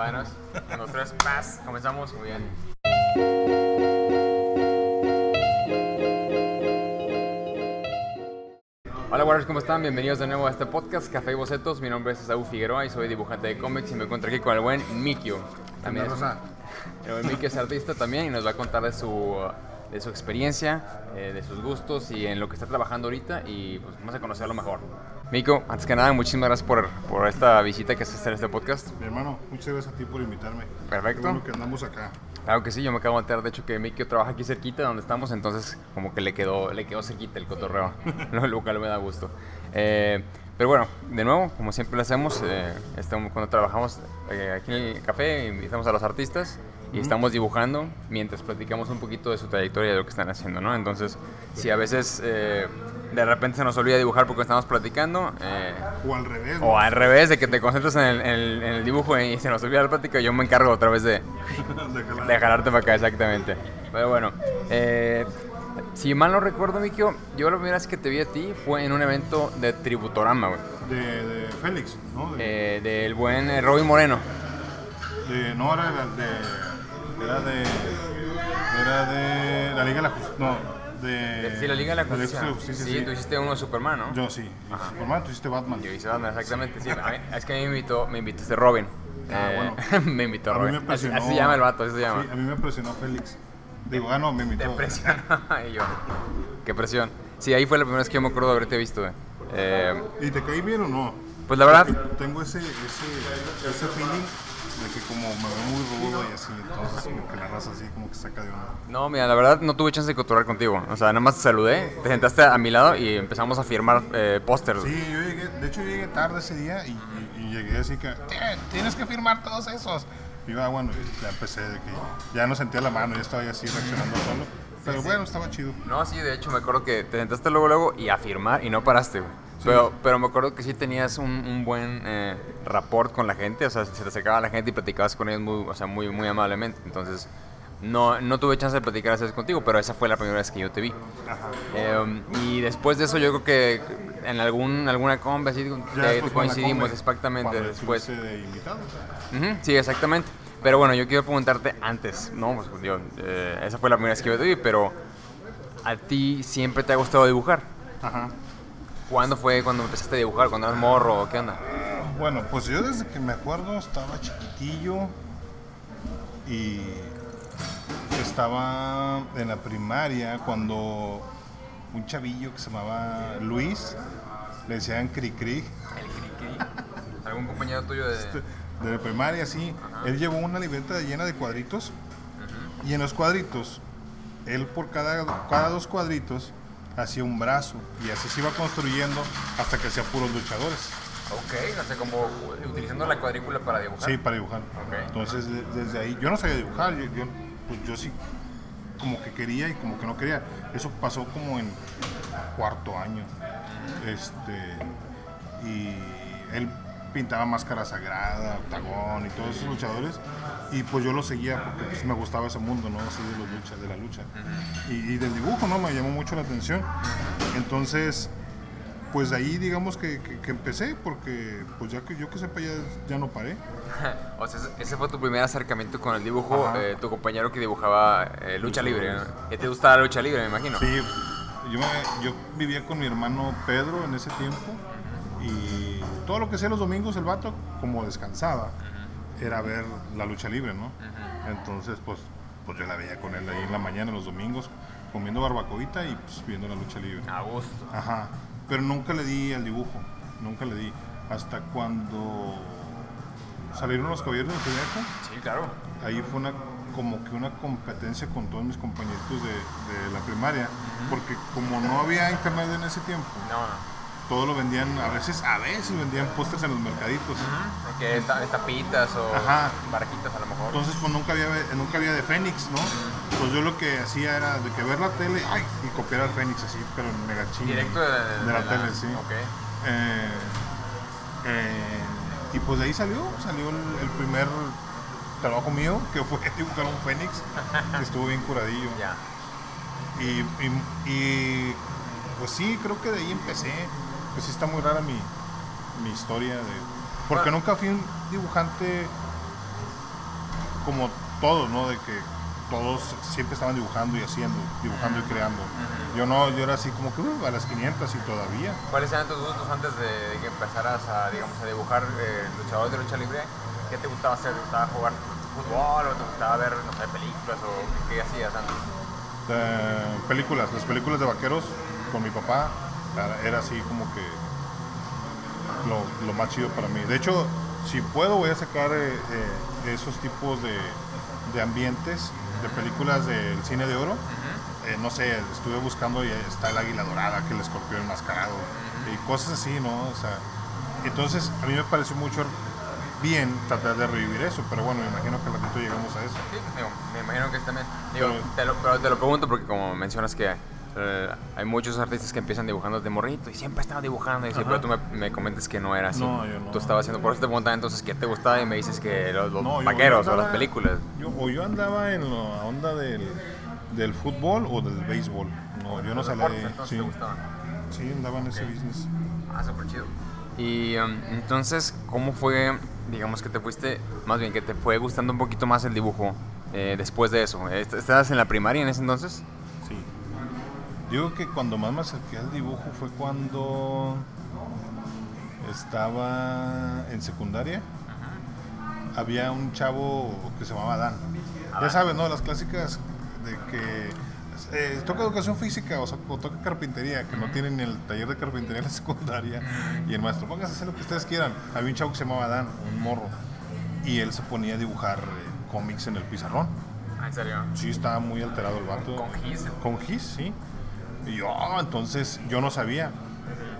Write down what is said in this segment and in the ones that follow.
Vámonos. Uno, tres, paz. Comenzamos. Muy bien. Hola Warriors, ¿cómo están? Bienvenidos de nuevo a este podcast Café y Bocetos. Mi nombre es Saúl Figueroa y soy dibujante de cómics y me encuentro aquí con el buen Mikio. También es, Rosa. el buen Mikio es artista también y nos va a contar de su, de su experiencia, eh, de sus gustos y en lo que está trabajando ahorita y pues vamos a conocerlo mejor. Mikio, antes que nada, muchísimas gracias por, por esta visita que haces en este podcast. Mi hermano, muchas gracias a ti por invitarme. Perfecto. Qué bueno que andamos acá. Claro que sí, yo me acabo de enterar, de hecho, que Mikio trabaja aquí cerquita donde estamos, entonces como que le quedó, le quedó cerquita el cotorreo, lo lo cual me da gusto. Eh, pero bueno, de nuevo, como siempre lo hacemos, eh, estamos, cuando trabajamos eh, aquí en el café, invitamos a los artistas y estamos dibujando mientras platicamos un poquito de su trayectoria y de lo que están haciendo, ¿no? Entonces, si a veces eh, de repente se nos olvida dibujar porque estamos platicando, eh, O al revés. o al revés, de que te concentras en el, en el- en el dibujo y se nos olvida la plática, yo me encargo otra vez de, De jalarte para acá, exactamente. Pero bueno, eh, si mal no recuerdo, Mikio, yo la primera vez que te vi a ti fue en un evento de Tributorama, güey. De, de Félix, ¿no? De, Eh, del buen eh, Robin Moreno. de- no, era de. Era de. Era de. La Liga de la Justicia. No, de. Sí, la Liga de la Justicia. Justicia, sí, tú hiciste uno de Superman, ¿no? Yo sí. Superman, tú hiciste Batman. Yo hice Batman, exactamente. Sí, a mí- es que a mí me invitó, me invitó este Robin. Ah, Eh, bueno. me invitó A mí Robin. me Así, así se llama el vato, así se llama. Sí, a mí me presionó Félix. Digo, ah, no, me invitó. Te presionó. y yo, qué presión. Sí, ahí fue la primera vez que yo me acuerdo de haberte visto, güey. Eh, ¿Y te caí bien o no? pues la verdad, Tengo ese, ese, ese feeling de que como me veo muy rudo y así, entonces como que la raza así como que saca de uno. No, mira, la verdad no tuve chance de cotorrear contigo. O sea, nada más te saludé, te sentaste a mi lado y empezamos a firmar eh, pósters. Sí, yo llegué, de hecho yo llegué tarde ese día y, y- y llegué así que, "Tien- tienes que firmar todos esos. Y yo, ah, bueno, ya empecé de que ya no sentía la mano, ya estaba así reaccionando solo. Pero bueno, estaba chido. No, sí, de hecho me acuerdo que te sentaste luego, luego y a firmar y no paraste, güey. Pero, pero me acuerdo que sí tenías un, un buen eh, rapport con la gente, o sea, se te acercaba la gente y platicabas con ellos muy, o sea, muy, muy amablemente. Entonces, no, no tuve chance de platicar vez contigo, pero esa fue la primera vez que yo te vi. Ajá. Eh, y después de eso yo creo que en algún, alguna comba así te- coincidimos exactamente después. de invitado. Ujú, sí, exactamente. Pero bueno, yo quiero preguntarte antes, ¿no? Pues, yo, eh, esa fue la primera vez que yo te vi, pero ¿a ti siempre te ha gustado dibujar? Ajá. ¿Cuándo fue cuando empezaste a dibujar? ¿Cuando eras morro? ¿Qué onda? Bueno, pues yo desde que me acuerdo estaba chiquitillo y estaba en la primaria cuando un chavillo que se llamaba Luis, le decían Cricri, El cri-cri. ¿Algún compañero tuyo de...? de la primaria, sí, él llevó una libreta llena de cuadritos y en los cuadritos, él por cada, cada dos cuadritos hacía un brazo y así se iba construyendo hasta que hacía puros luchadores. Ok, o sea, como utilizando la cuadrícula para dibujar. Sí, para dibujar. Ok. Entonces, de- desde ahí, yo no sabía dibujar, yo, yo- pues yo sí, como que quería y como que no quería. Eso pasó como en cuarto año. Este, y él pintaba máscara sagrada, octagón y todos esos luchadores. Y pues yo lo seguía porque pues, me gustaba ese mundo, ¿no? Así de, los lucha, de la lucha. y, y del dibujo, ¿no? Me llamó mucho la atención. Entonces, pues ahí digamos que, que- que empecé porque pues ya que yo que sepa ya, ya no paré. o sea, ese- fue tu primer acercamiento con el dibujo, eh, tu compañero que dibujaba eh, lucha libre. ¿no? ¿Y te gustaba la lucha libre, me imagino? Sí, yo, me- yo vivía con mi hermano Pedro en ese tiempo y todo lo que hacía los domingos el vato, como descansaba, era ver la lucha libre, ¿no? Entonces, pues, pues yo la veía con él ahí en la mañana, los domingos, comiendo barbacoita y pues viendo la lucha libre. A gusto. Ajá, pero nunca le di al dibujo, nunca le di. Hasta cuando salieron los caballeros del Zodiaco, Sí, claro. ahí fue una como que una competencia con todos mis compañeritos de, de la primaria, porque como no había internet en ese tiempo, No, no. Todo lo vendían, a veces, a veces vendían pósters en los mercaditos. Porque esta- tapitas o Ajá. a lo mejor. Entonces pues nunca había, nunca había de Fénix, ¿no? Pues yo lo que hacía era de que ver la tele, ay, y copiar al Fénix así, pero en mega chingo. Directo de, de la tele, sí. Ok. Eh, eh, y pues de ahí salió, salió el, el primer trabajo mío, que fue dibujar un Fénix, que estuvo bien curadillo. Ya. Y, y- y, pues sí, creo que de ahí empecé. Pues sí está muy rara mi, mi historia de... Porque Ah. nunca fui un dibujante como todos, ¿no? De que todos siempre estaban dibujando y haciendo, dibujando y creando. Yo no, yo era así como que uh, a las 500 y todavía. ¿Cuáles eran tus gustos antes de, que empezaras a, digamos, a dibujar eh, luchadores de lucha libre? ¿Qué te gustaba hacer? ¿Te gustaba jugar fútbol o te gustaba ver, no sé, películas o qué, hacías antes? películas, las películas de vaqueros con mi papá era así como que lo, lo, más chido para mí. De hecho, si puedo voy a sacar eh, eh, esos tipos de, de ambientes de películas del cine de oro. Eh, no sé, estuve buscando y está el águila dorada, que el escorpión enmascarado, y cosas así, ¿no? O sea, entonces a mí me pareció mucho bien tratar de revivir eso, pero bueno, me imagino que al ratito llegamos a eso. Sí, me imagino que también. Digo, te, lo, pero te lo pregunto porque como mencionas que hay muchos artistas que empiezan dibujando de morrito y siempre están dibujando. Y pero tú me, me, comentas que no era así. No, yo no. Tú estabas haciendo. Por eso te preguntaba entonces qué te gustaba y me dices que los, vaqueros o las películas. Yo, o yo andaba en la onda del, del fútbol o del béisbol. No, yo no salía de. Sí. sí, andaba en ese business. Ah, súper chido. Y um, entonces, ¿cómo fue, digamos que te fuiste, más bien que te fue gustando un poquito más el dibujo eh, después de eso? ¿Estabas en la primaria en ese entonces? Digo que cuando más me acerqué al dibujo fue cuando estaba en secundaria. Había un chavo que se llamaba Dan. Ya sabes, ¿no? Las clásicas de que eh, toca educación física o, toca carpintería, que no tienen el taller de carpintería en la secundaria. Y el maestro, pónganse a hacer lo que ustedes quieran. Había un chavo que se llamaba Dan, un morro. Y él se ponía a dibujar eh, cómics en el pizarrón. Ah, ¿En serio? Sí, estaba muy alterado el vato. ¿Con gis? Con gis, sí. Y yo, ah, entonces yo no sabía.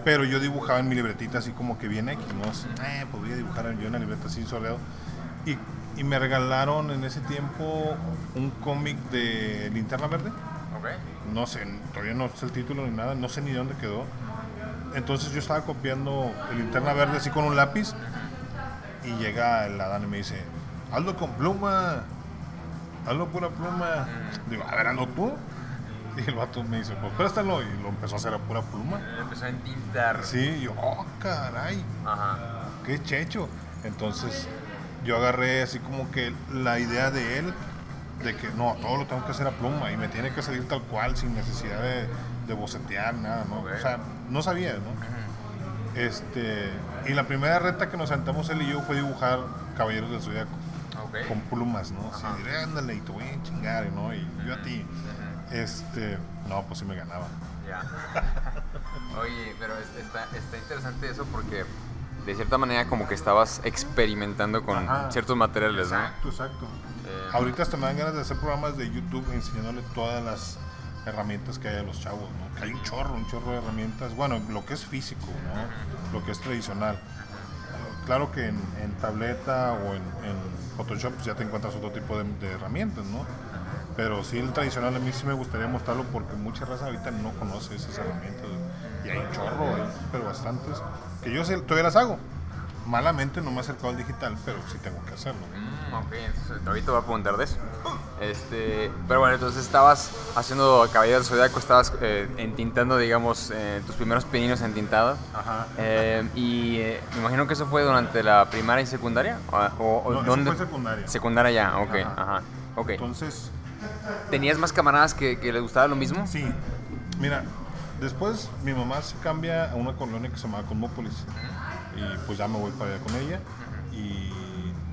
Pero yo dibujaba en mi libretita así como que bien X, ¿no? Eh, pues voy a dibujar yo en la libreta así soleado. Y, y me regalaron en ese tiempo un cómic de Linterna Verde. Okay. No sé, todavía no sé el título ni nada, no sé ni dónde quedó. Entonces yo estaba copiando el Linterna Verde así con un lápiz. Y llega el Adán y me dice, hazlo con pluma, hazlo pura pluma. Digo, a ver, hazlo tú. Y el vato me dice, pues préstalo. Y lo empezó a hacer a pura pluma. Lo empezó a entintar. Sí, yo, oh, caray. Ajá. Qué checho. Entonces, yo agarré así como que la idea de él, de que no, todo lo tengo que hacer a pluma y me tiene que salir tal cual, sin necesidad de, de bocetear, nada, ¿no? O sea, no sabía, ¿no? Este, y la primera reta que nos sentamos él y yo fue dibujar Caballeros del Zodiaco. Con plumas, ¿no? Así, ándale, y te voy a chingar, ¿no? Y yo a ti. Este, no, pues sí me ganaba. Ya. Oye, pero está, está interesante eso porque de cierta manera como que estabas experimentando con ciertos materiales, ¿no? Exacto, exacto. Eh, Ahorita hasta me dan ganas de hacer programas de YouTube enseñándole todas las herramientas que hay a los chavos, ¿no? Que hay un chorro, un chorro de herramientas. Bueno, lo que es físico, ¿no? Lo que es tradicional. Claro que en, tableta o en, Photoshop pues ya te encuentras otro tipo de, de herramientas, ¿no? Pero sí, el tradicional a mí sí me gustaría mostrarlo porque mucha raza ahorita no conoce esas herramientas. Y hay un chorro, pero bastantes. Que yo todavía las hago. Malamente no me he acercado al digital, pero sí tengo que hacerlo. Mm, ok, entonces ahorita voy a preguntar de eso. Este, pero bueno, entonces estabas haciendo Caballero del Zodiaco, estabas eh, entintando, digamos, eh, tus primeros pininos entintados. Ajá. Eh, y eh, me imagino que eso fue durante la primaria y secundaria. ¿O, o no, ¿dónde? fue secundaria. Secundaria ya, ok. Ajá. Ajá. Okay. Entonces, ¿Tenías más camaradas que, que les gustaba lo mismo? Sí. Mira, después mi mamá se cambia a una colonia que se llama Cosmópolis. Y pues ya me voy para allá con ella. Y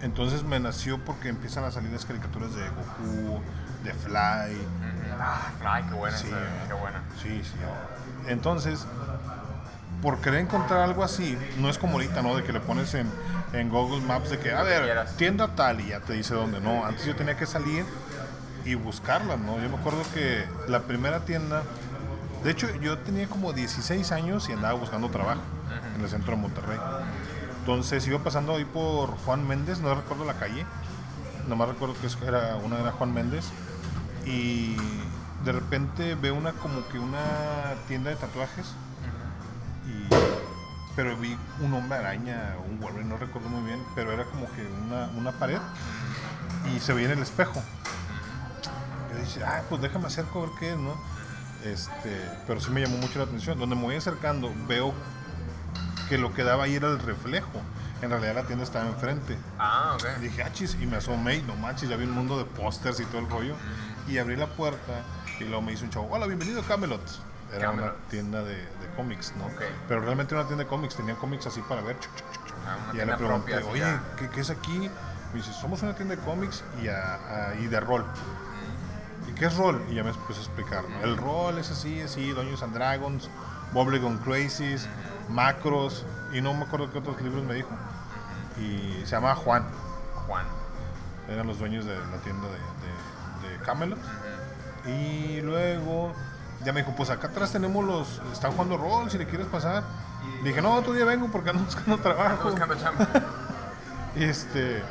entonces me nació porque empiezan a salir las caricaturas de Goku, de Fly. Ah, Fly, qué buena. Sí, qué buena. Sí, sí. Entonces, por querer encontrar algo así, no es como ahorita, ¿no? De que le pones en, en Google Maps de que, a ver, tienda tal y ya te dice dónde. No, antes yo tenía que salir y buscarlas, ¿no? Yo me acuerdo que la primera tienda, de hecho yo tenía como 16 años y andaba buscando trabajo en el centro de Monterrey. Entonces iba pasando ahí por Juan Méndez, no recuerdo la calle, nomás recuerdo que era una era Juan Méndez y de repente veo una como que una tienda de tatuajes y pero vi un hombre araña un Wolverine, no recuerdo muy bien, pero era como que una, una pared y se veía en el espejo dice, ah, pues déjame acerco a ver qué es, ¿no? Este, pero sí me llamó mucho la atención. Donde me voy acercando, veo que lo que daba ahí era el reflejo. En realidad la tienda estaba enfrente. Ah, ok. Dije, ah, chis, y me asomé y no manches, ya vi un mundo de pósters y todo el rollo. Y abrí la puerta y luego me hizo un chavo, hola, bienvenido a Camelot. Era Camelot. una tienda de, de cómics, ¿no? Pero realmente era una tienda de cómics, tenía cómics así para ver. chuc, chuc, chuc, chuc. Ah, Y ya le pregunté, propia, oye, ya. ¿qué, qué es aquí? Me dice, somos una tienda de cómics y, a- a- y de rol. ¿Y qué es rol? Y ya me empezó a explicar. ¿no? El rol es así, así, Dungeons and Dragons, Bubblegum Crazies, Macros, y no me acuerdo qué otros libros me dijo. Y se llama Juan, Juan. eran los dueños de la tienda de, de, de Camelot. Y luego ya me dijo, pues acá atrás tenemos los, están jugando rol, si le quieres pasar. Le dije, no, otro día vengo porque ando buscando Ando trabajo. buscando chamba. Y este,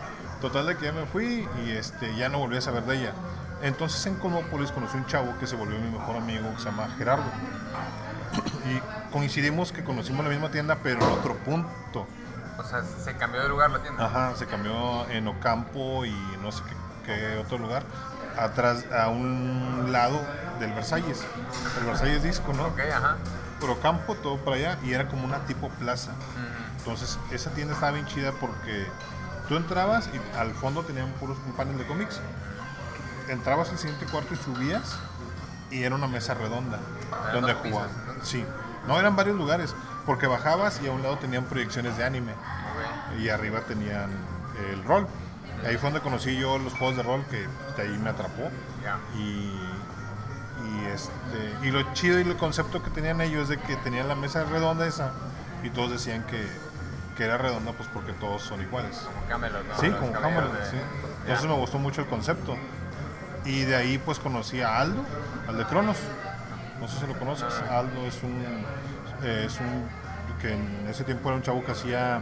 total de que ya me fui y este, ya no volví a saber de ella. Entonces en Cosmópolis conocí un chavo que se volvió mi mejor amigo, que se llama Gerardo. Y coincidimos que conocimos la misma tienda, pero en otro punto. O sea, se cambió de lugar la tienda. Ajá, se cambió en Ocampo y no sé qué, qué otro lugar. Atrás, a un lado del Versalles. El Versalles Disco, ¿no? Ok, ajá. Por Ocampo, todo para allá, y era como una tipo plaza. Entonces, esa tienda estaba bien chida porque tú entrabas y al fondo tenían puros un panel de cómics. Entrabas al siguiente cuarto y subías y era una mesa redonda donde jugaban. ¿no? Sí, no eran varios lugares porque bajabas y a un lado tenían proyecciones de anime y arriba tenían el rol. Ahí fue donde conocí yo los juegos de rol que de ahí me atrapó. Y, y, este, y lo chido y el concepto que tenían ellos es de que tenían la mesa redonda esa y todos decían que, que era redonda pues porque todos son iguales. Como Camelot, ¿no? Sí, como Camelot, sí. Entonces me gustó mucho el concepto. Y de ahí pues conocí a Aldo, al de Cronos. No sé si lo conoces. Aldo es un, eh, es un que en ese tiempo era un chavo que hacía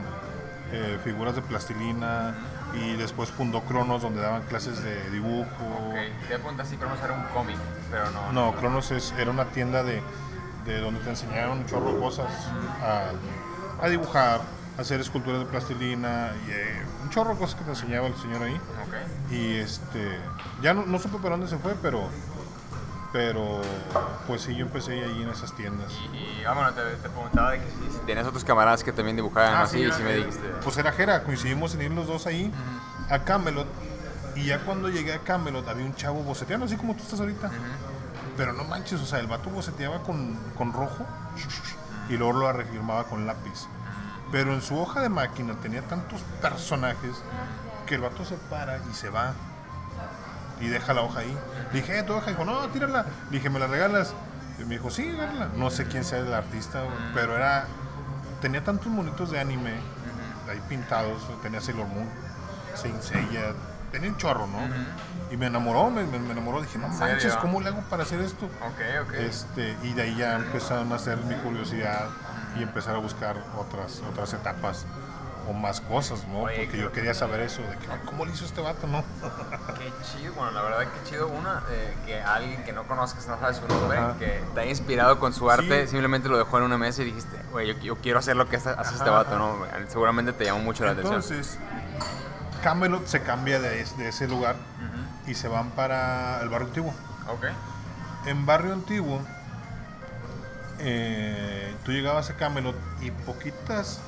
eh, figuras de plastilina y después fundó Cronos donde daban clases de dibujo. Ok, te apuntas así, Cronos era un cómic, pero no. No, Cronos es, era una tienda de, de donde te enseñaron un chorro de cosas a, a dibujar, hacer esculturas de plastilina y eh, un chorro de cosas que te enseñaba el señor ahí. Ok. Y este, ya no, no supe para dónde se fue, pero, pero pues sí, yo empecé ahí en esas tiendas. Y, y, ah, bueno, te, te preguntaba de que si, si tenías otros camaradas que también dibujaban Ah, así, sí, y sí me eh, dijiste. Pues era Jera, coincidimos en ir los dos ahí a Camelot. Y ya cuando llegué a Camelot había un chavo boceteando, así como tú estás ahorita. Pero no manches, o sea, el vato boceteaba con, con rojo y luego lo refirmaba con lápiz. Pero en su hoja de máquina tenía tantos personajes que el vato se para y se va. Y deja la hoja ahí. Le dije, eh, tu hoja. Dijo, no, tírala. Le dije, ¿me la regalas? Y me dijo, sí, dárala. No sé quién sea el artista, pero era. Tenía tantos monitos de anime ahí pintados. Tenía Sailor Moon, Saint Seiya. Tenía un chorro, ¿no? Y me enamoró, me, enamoró. Dije, no ¿En manches, serio? ¿cómo le hago para hacer esto? Ok, ok. Este, y de ahí ya empezaron a hacer mi curiosidad y empezar a buscar otras, otras etapas o más cosas, ¿no? Oye, Porque yo quería saber eso, de que, "Ay, ¿cómo le hizo este vato, no? Qué chido, bueno, la verdad que chido. Una, eh, que alguien que no conozcas, no sabes su nombre, Ajá. que te ha inspirado con su arte, Sí. simplemente lo dejó en una mesa y dijiste, güey, yo, yo quiero hacer lo que hace este Ajá, vato, ¿no? Seguramente te llamó mucho la atención. Entonces, Camelot se cambia de, de ese lugar y se van para el barrio antiguo. Ok. En barrio antiguo, eh, tú llegabas a Camelot y poquitas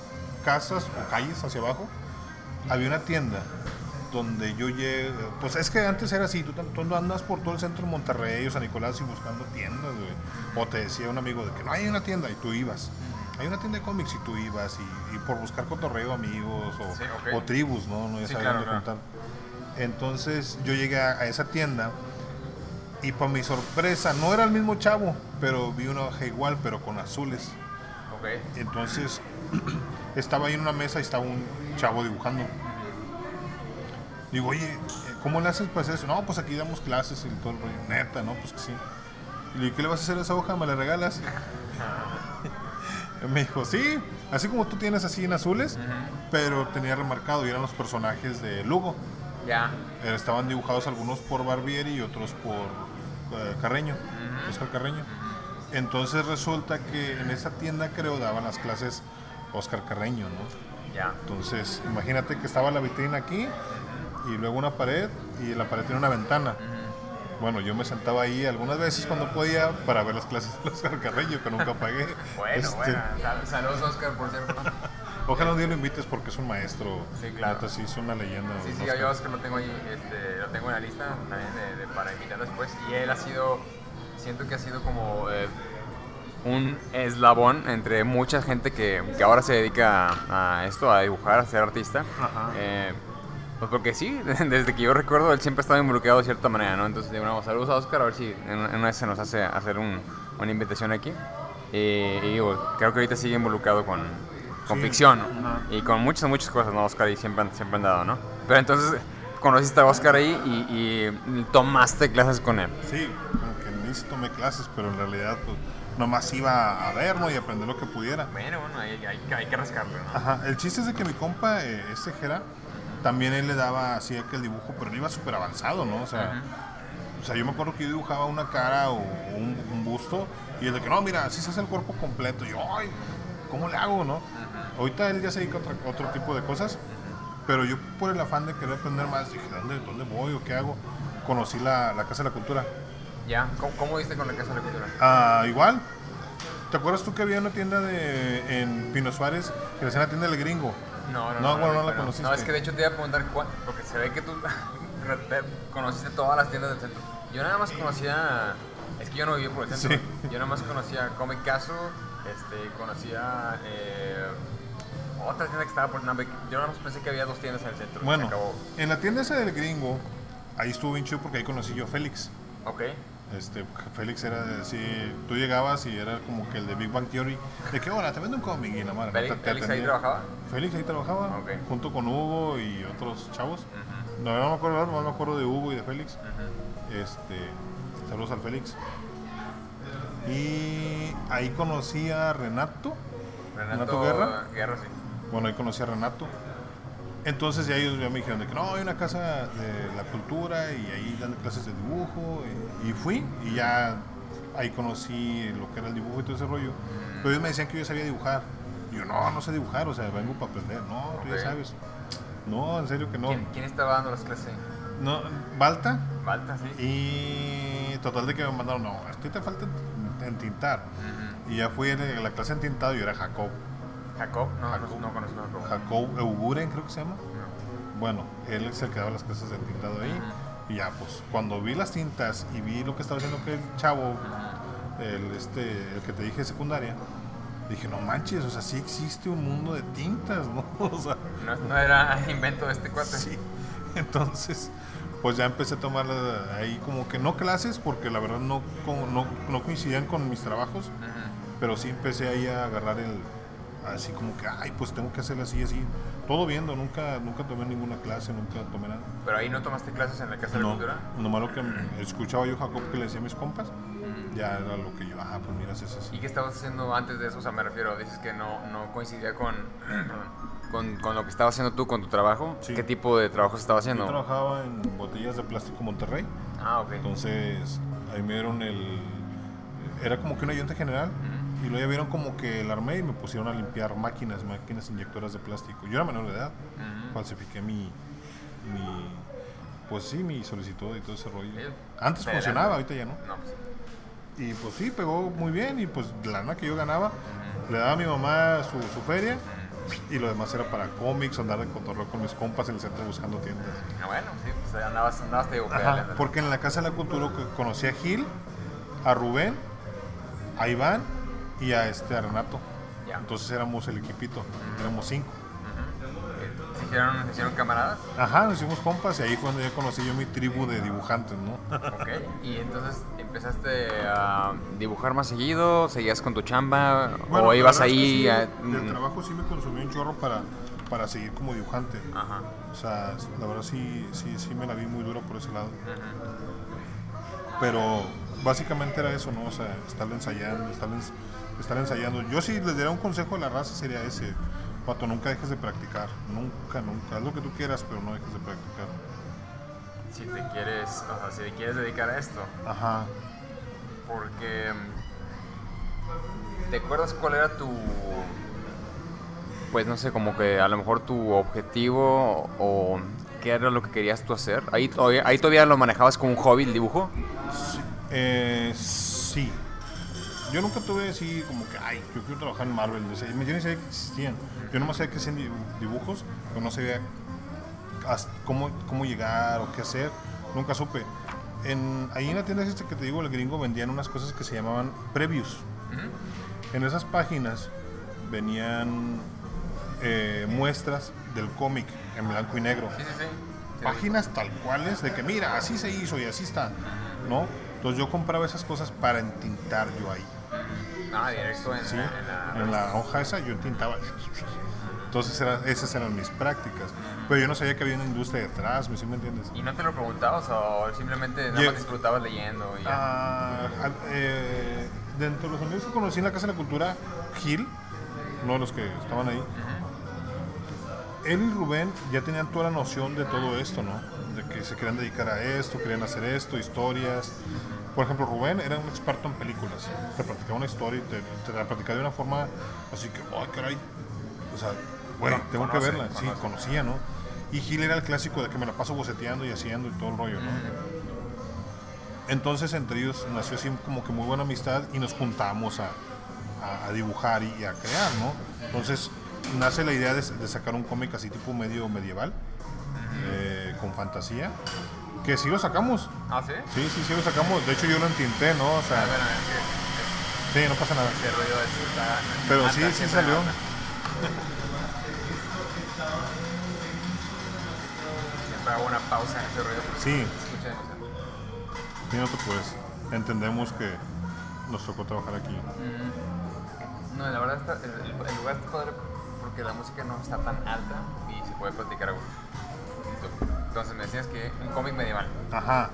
casas o calles hacia abajo había una tienda donde yo llegué. Pues es que antes era así, tú, tú andas por todo el centro de Monterrey o San Nicolás y buscando tiendas, güey. O te decía un amigo de que no hay una tienda y tú ibas. Hay una tienda de cómics y tú ibas y, y por buscar cotorreo, amigos o, Sí, ok. o tribus, ¿no? No ya Sí, sabían claro, dónde claro. Entonces yo llegué a, a esa tienda y para mi sorpresa, no era el mismo chavo, pero vi una hoja igual, pero con azules. Ok. Entonces estaba ahí en una mesa y estaba un chavo dibujando. Digo, oye, ¿cómo le haces para hacer eso? No, pues aquí damos clases y todo el rollo. Neta, ¿no? Pues que sí. Y le dije, ¿qué le vas a hacer a esa hoja? ¿Me la regalas? Me dijo, sí, así como tú tienes así en azules, pero tenía remarcado y eran los personajes de Lugo. Ya. Eh, Estaban dibujados algunos por Barbieri y otros por Carreño, Oscar Carreño. Entonces resulta que en esa tienda creo daban las clases Oscar Carreño, ¿no? Ya. Entonces imagínate que estaba la vitrina aquí y luego una pared y la pared tiene una ventana. Bueno, yo me sentaba ahí algunas veces cuando podía para ver las clases de Oscar Carreño que nunca pagué. Bueno, Este, bueno. Sal- saludos, Oscar, por cierto. Ojalá un día lo invites porque es un maestro. Sí, claro. Neta, sí, es una leyenda. Sí, sí, yo Oscar lo tengo ahí, este, lo tengo en la lista también de, de- para invitar después. Y él ha sido, siento que ha sido como eh, un eslabón entre mucha gente que, que ahora se dedica a, esto, a dibujar, a ser artista. Ajá. Eh, pues porque sí, desde que yo recuerdo, él siempre ha estado involucrado de cierta manera, ¿no? Entonces, digo, no, saludos a Oscar, a ver si en, en una vez se nos hace hacer un- una invitación aquí. Y, y digo, creo que ahorita sigue involucrado con, con Sí, ficción y con muchas, muchas cosas, ¿no? Oscar y siempre, han- siempre han dado, ¿no? Pero entonces conociste a Oscar ahí y, y tomaste clases con él. Sí, como que ni sí tomé clases, pero en realidad pues, nomás iba a verlo y aprender lo que pudiera. Bueno, bueno, hay, hay, hay que rascarle, ¿no? Ajá, el chiste es de que mi compa, eh, este Jera, también él le daba así aquel dibujo, pero no iba súper avanzado, ¿no? O sea, o sea, yo me acuerdo que yo dibujaba una cara o, un, un busto y el de que no, mira, así se hace el cuerpo completo. Y yo, ay, ¿cómo le hago, no? Ahorita él ya se dedica a otra- otro tipo de cosas, pero yo por el afán de querer aprender más, dije, ¿dónde, dónde voy o qué hago? Conocí la, la Casa de la Cultura. Ya, ¿cómo, cómo diste con la Casa de la Cultura? Ah, igual. ¿Te acuerdas tú que había una tienda de, en Pino Suárez que decía la tienda del gringo? No, no, No, bueno, no la conociste. No, es que de hecho te iba a preguntar cuál, porque se ve que tú conociste todas las tiendas del centro. Yo nada más conocía, es que yo no vivía por el centro. Sí. Yo nada más conocía Comic Castle, este, conocía eh, otra tienda que estaba por Nambe. Yo nada más pensé que había dos tiendas en el centro. Bueno, acabó. en la tienda esa del gringo, ahí estuvo bien chido porque ahí conocí yo a Félix. Ok. Este, Félix era así, tú llegabas y era como que el de Big Bang Theory, de que, hola, te vendo un cómic y la madre. Félix- te- te Félix ahí trabajaba? Félix ahí trabajaba, Ok. junto con Hugo y otros chavos. No, no me acuerdo, no me acuerdo de Hugo y de Félix. Este, saludos al Félix. Y ahí conocí a Renato. Renato, Guerra? Guerra, sí. Bueno, ahí conocí a Renato. Entonces ya ellos ya me dijeron de que no, hay una casa de la cultura y ahí dan clases de dibujo. Y, y fui y ya ahí conocí lo que era el dibujo y todo ese rollo. Pero ellos me decían que yo sabía dibujar. Y yo, no, no sé dibujar, o sea, vengo para aprender. No, tú ya sabes. No, en serio que no. ¿Quién, quién estaba dando las clases? No, Balta. Balta, sí. Y total de que me mandaron, no, a ti te falta entintar. Y ya fui a la clase de entintado y yo era Jacob. Jacob, no, Jacob. no, no conozco a Jacob. Jacob Euburen creo que se llama. No. Bueno, él es el que daba las clases de tintado ahí. Y ya, pues, cuando vi las tintas y vi lo que estaba haciendo aquel chavo, el, este, el que te dije de secundaria, dije, no manches, o sea, sí existe un mundo de tintas, ¿no? O sea, No, no era invento de este cuate. sí. Entonces, pues ya empecé a tomar ahí como que no clases, porque la verdad no, no, no coincidían con mis trabajos, pero sí empecé ahí a agarrar el, así como que, ay, pues tengo que hacerlo así, así. Todo viendo, nunca, nunca tomé ninguna clase, nunca tomé nada. Pero ahí no tomaste clases en la Casa de la No, Cultura. nomás lo que escuchaba yo Jacob que le decía a mis compas, ya era lo que yo, ah, pues mira, es ¿Y así. qué estabas haciendo antes de eso? O sea, me refiero, dices que no, no coincidía con, con, con lo que estabas haciendo tú con tu trabajo. Sí. ¿Qué tipo de trabajo estabas Yo haciendo? trabajaba en botellas de plástico Monterrey, Ah, ok. entonces ahí me dieron el, era como que un ayudante general, y luego ya vieron como que el armé y me pusieron a limpiar máquinas, máquinas inyectoras de plástico. Yo era menor de edad, Ujú. falsifiqué mi, mi, pues sí, mi solicitud y todo ese rollo. Sí. Antes funcionaba, ahorita ya no. No, pues, Y pues sí, pegó muy bien y pues la lana que yo ganaba, le daba a mi mamá su, su feria y lo demás era para cómics, andar de cotorreo con mis compas en el centro buscando tiendas. ah, bueno, sí, pues andabas, andabas te digo, porque en la Casa de la Cultura co- conocí a Gil, a Rubén, a Iván y a, este, a Renato. Ya. Entonces éramos el equipito, éramos cinco. ¿Se hicieron, se hicieron camaradas? Ajá, nos hicimos compas y ahí fue cuando ya conocí yo mi tribu de dibujantes, ¿no? Ok. Y entonces empezaste a dibujar más seguido, seguías con tu chamba, Bueno, o ibas es que ahí sí, a... el mm, trabajo sí me consumió un chorro para, para seguir como dibujante. Ajá. O sea, la verdad sí, sí, sí me la vi muy dura por ese lado. Ujú. Pero básicamente era eso, ¿no? O sea, estar ensayando, estar, ens- estar ensayando. Yo sí les diera un consejo a la raza sería ese. Pato, nunca dejes de practicar. Nunca, nunca. Haz lo que tú quieras, pero no dejes de practicar. Si te quieres, o sea, si te quieres dedicar a esto, Ajá. porque mm, ¿te acuerdas cuál era tu pues no sé, como que a lo mejor tu objetivo o qué era lo que querías tú hacer? Ahí todavía, ahí todavía lo manejabas como un hobby el dibujo. Eh, sí. Yo nunca tuve así como que, ay, yo quiero trabajar en Marvel. O sea, yo ni sabía que existían. Yo nomás sabía que hacían dibu- dibujos, pero no sabía cómo, cómo llegar o qué hacer. Nunca supe. En, ahí en la tienda esta que te digo, el gringo vendían unas cosas que se llamaban previews. En esas páginas venían eh, muestras del cómic en blanco y negro. Páginas tal cuales de que mira, así se hizo y así está, ¿no? Entonces yo compraba esas cosas para entintar yo ahí. Ah, directo en, ¿sí? en la... En la hoja esa yo entintaba. Entonces era- esas eran mis prácticas. Pero yo no sabía que había una industria detrás, ¿me, ¿sí me entiendes? ¿Y no te lo preguntabas o simplemente nada más disfrutabas leyendo y ya? Ah, eh, dentro de los amigos que conocí en la Casa de la Cultura, Gil, uno de los que estaban ahí, él y Rubén ya tenían toda la noción de todo esto, ¿no? De que se querían dedicar a esto, querían hacer esto, historias. Por ejemplo, Rubén era un experto en películas. Te platicaba una historia y te, te la platicaba de una forma así que, ¡ay, caray! O sea, Cono- tengo conoce, que verla. Sí, conoce. conocía, ¿no? Y Gil era el clásico de que me la paso boceteando y haciendo y todo el rollo, ¿no? Entonces entre ellos nació así como que muy buena amistad y nos juntamos a, a- a dibujar y, a crear, ¿no? Entonces nace la idea de, de sacar un cómic así tipo medio medieval, eh, con fantasía, que sí lo sacamos. ¿Ah, sí? Sí, sí, sí lo sacamos. De hecho yo lo entinté, ¿no? O A sea, ver, a ver, que sí, no pasa nada. ese ruido está... Pero sí, sí salió. Siempre hago una pausa en ese ruido Sí. Sí, no te puedes. Entendemos que nos tocó trabajar aquí. No, la verdad está, el lugar está padre porque la música no está tan alta y se puede platicar a gusto. Entonces me decías que un cómic medieval. Ajá.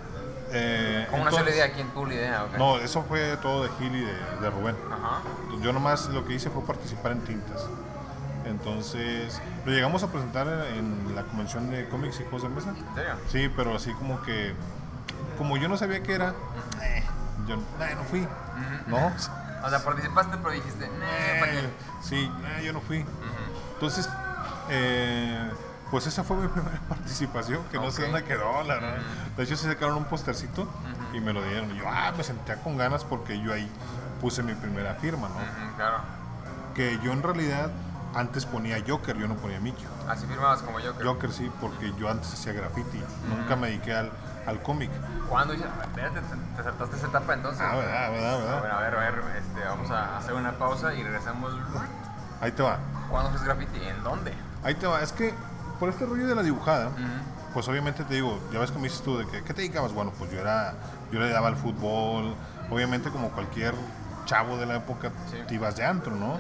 Eh, ¿Cómo nació la entonces- idea? ¿Quién tuvo la idea? o qué? No, eso fue todo de Gil y de, de Rubén. Ajá. Yo nomás lo que hice fue participar en tintas. Entonces, lo llegamos a presentar en, en la convención de cómics y juegos de mesa. ¿En serio? Sí, pero así como que, como yo no sabía qué era, eh, yo eh, no fui, ¿no? O sea, participaste pero dijiste, "Nah, ¿para qué?". Eh, sí, eh, yo no fui. Entonces, eh, pues esa fue mi primera participación, que no sé dónde quedó, la verdad. De hecho, se sacaron un postercito y me lo dieron. Y yo, ah, me sentía con ganas porque yo ahí puse mi primera firma, ¿no? Claro. que yo en realidad antes ponía Joker, yo no ponía Mickey. Así firmabas como creo. Joker sí, porque yo antes hacía graffiti, nunca me dediqué al, al cómic. ¿Cuándo? dices, Espérate, te, te saltaste esa etapa entonces. Ah, verdad, verdad, verdad. Bueno, a ver, a ver, este, vamos a hacer una pausa y regresamos. Ahí te va, ¿Cuándo haces graffiti? ¿En dónde? ahí te va. Es que por este rollo de la dibujada, pues obviamente te digo, ya ves me dices tú de que, ¿qué te dedicabas? Bueno, pues yo era, yo le daba al fútbol, obviamente como cualquier chavo de la época, Sí. te ibas de antro, ¿no?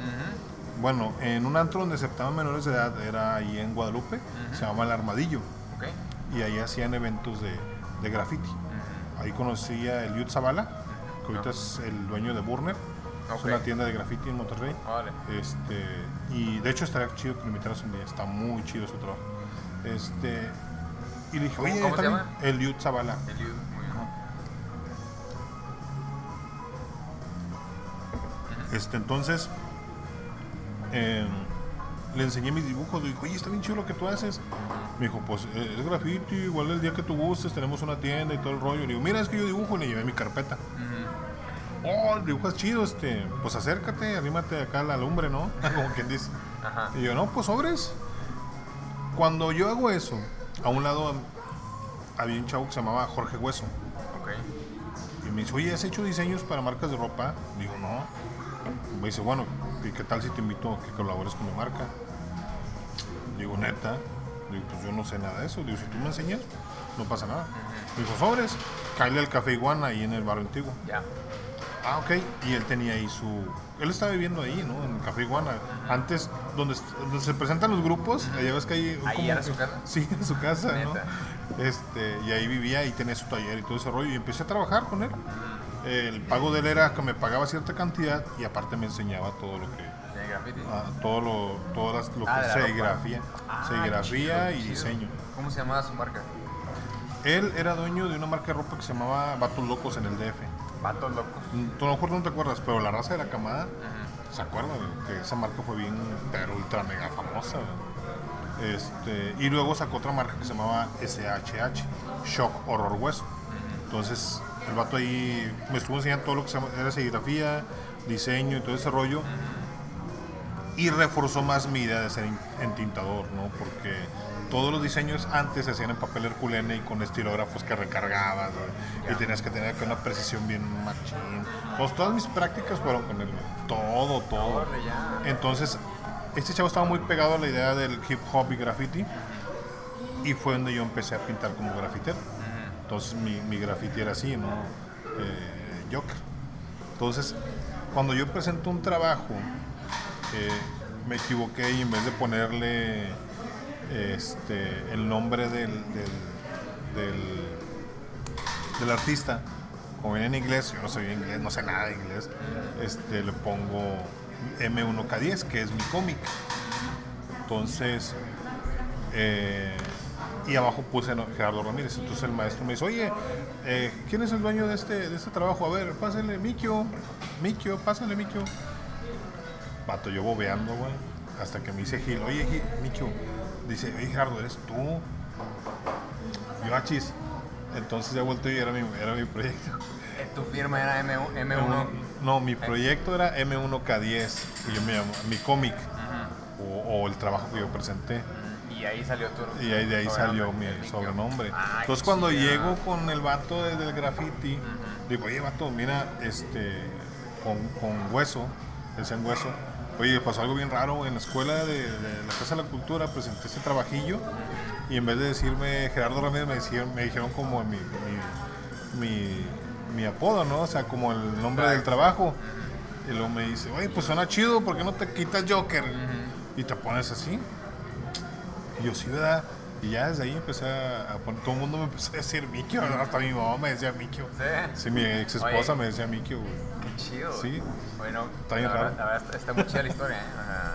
Bueno, en un antro donde aceptaban menores de edad, era ahí en Guadalupe, se llamaba El Armadillo. Y ahí hacían eventos de, de graffiti. Ahí conocí a Eliud Zavala, que ahorita es el dueño de Burner. Es una tienda de graffiti en Monterrey. Vale. Este, y de hecho estaría chido que lo invitaras un día, está muy chido su trabajo. Este, y le dije, ¿Cómo- oye, cómo se está bien". llama? Eliud Zavala. Eliud, muy bien. Este, entonces, eh, le enseñé mis dibujos. Le dije, oye, está bien chido lo que tú haces. Me dijo, pues eh, es graffiti, igual el día que tú gustes, tenemos una tienda y todo el rollo. Le digo, mira, es que yo dibujo y le llevé mi carpeta. Oh, dibujas chido, este, pues acércate, arrímate acá a la lumbre, ¿no? Como quien dice. Ajá. Y yo, no, pues sobres. Cuando yo hago eso, a un lado había un chavo que se llamaba Jorge Hueso. Ok. Y me dice, oye, ¿has hecho diseños para marcas de ropa? Digo, no. Me dice, bueno, ¿y qué tal si te invito a que colabores con mi marca? Digo, neta. Digo, pues yo no sé nada de eso. Digo, si tú me enseñas, no pasa nada. Dijo, sobres, cállale al Café Iguana ahí en el barrio antiguo. Ya. Ah, ok. Y él tenía ahí su... Él estaba viviendo ahí, ¿no? En el Café Iguana. Antes, donde, donde se presentan los grupos, allá ves que hay... ¿Ahí era su casa? Sí, en su casa, ¿no? Este, y ahí vivía y tenía su taller y todo ese rollo. Y empecé a trabajar con él. El pago de él era que me pagaba cierta cantidad y aparte me enseñaba todo lo que... ¿De graffiti? ah, todo lo, todas lo Ah, que serigrafía. Ah, serigrafía y diseño. ¿Cómo se llamaba su marca? Él era dueño de una marca de ropa que se llamaba Vatos Locos en el DF. Vatos locos. Tú a lo mejor no te acuerdas, pero la raza de la camada se acuerda de que esa marca fue bien, pero ultra mega famosa. Este, y luego sacó otra marca que se llamaba SHH, Shock Horror Hueso. Entonces, El vato ahí me estuvo enseñando todo lo que se llama- era serigrafía, diseño y todo ese rollo. Y reforzó más mi idea de ser en- entintador, ¿no? Porque todos los diseños antes se hacían en papel herculene y con estilógrafos que recargabas, y tenías que tener una precisión bien machín. Pues todas mis prácticas fueron con él, todo, todo. Entonces, este chavo estaba muy pegado a la idea del hip hop y graffiti. Y fue donde yo empecé a pintar como grafitero. Entonces, mi, mi graffiti era así, ¿no? Eh, Joker. Entonces, cuando yo presento un trabajo, eh, me equivoqué y en vez de ponerle este, el nombre del, del, del, artista, como viene en inglés, yo no soy inglés, no sé nada de inglés, este, le pongo M1K10, que es mi cómic. Entonces, eh, y abajo puse Gerardo Ramírez. Entonces el maestro me dice, oye, eh, ¿quién es el dueño de este, de este trabajo? A ver, pásale, Mikio, Mikio, pásale, Mikio. Pato, yo bobeando, güey, hasta que me dice Gil, oye, Gil, Mikio, dice, oye, Gerardo, ¿eres tú? Yo, achis. Entonces ya vuelto y era mi, era mi proyecto. Eh, Tu firma era M1. M1. No, mi proyecto era M1K10, y yo me llamo, mi cómic, o, o el trabajo que yo presenté. Y ahí salió tu. Y ahí de ahí salió mi sobrenombre, el Entonces cuando chido. llego con el vato de- del graffiti, digo, oye vato, mira, este, con, con hueso, decían hueso, oye, pasó algo bien raro güey, en la escuela de, de la Casa de la Cultura, presenté este trabajillo y en vez de decirme Gerardo Ramírez me, decían, me dijeron como mi, mi, mi, mi apodo, ¿no? O sea, como el nombre del trabajo. Y luego me dice, oye, pues suena chido, ¿por qué no te quitas Joker? Y te pones así. Y yo sí, ¿verdad? Y ya desde ahí empecé a, a poner, todo el mundo me empezó a decir Mikio, hasta mi mamá me decía Mikio. Sí. Sí, mi ex esposa Oye. me decía Mikio, güey. Chido. Sí. Bueno, Está bien la raro. La verdad está, muy chida la historia, ¿eh? Ajá.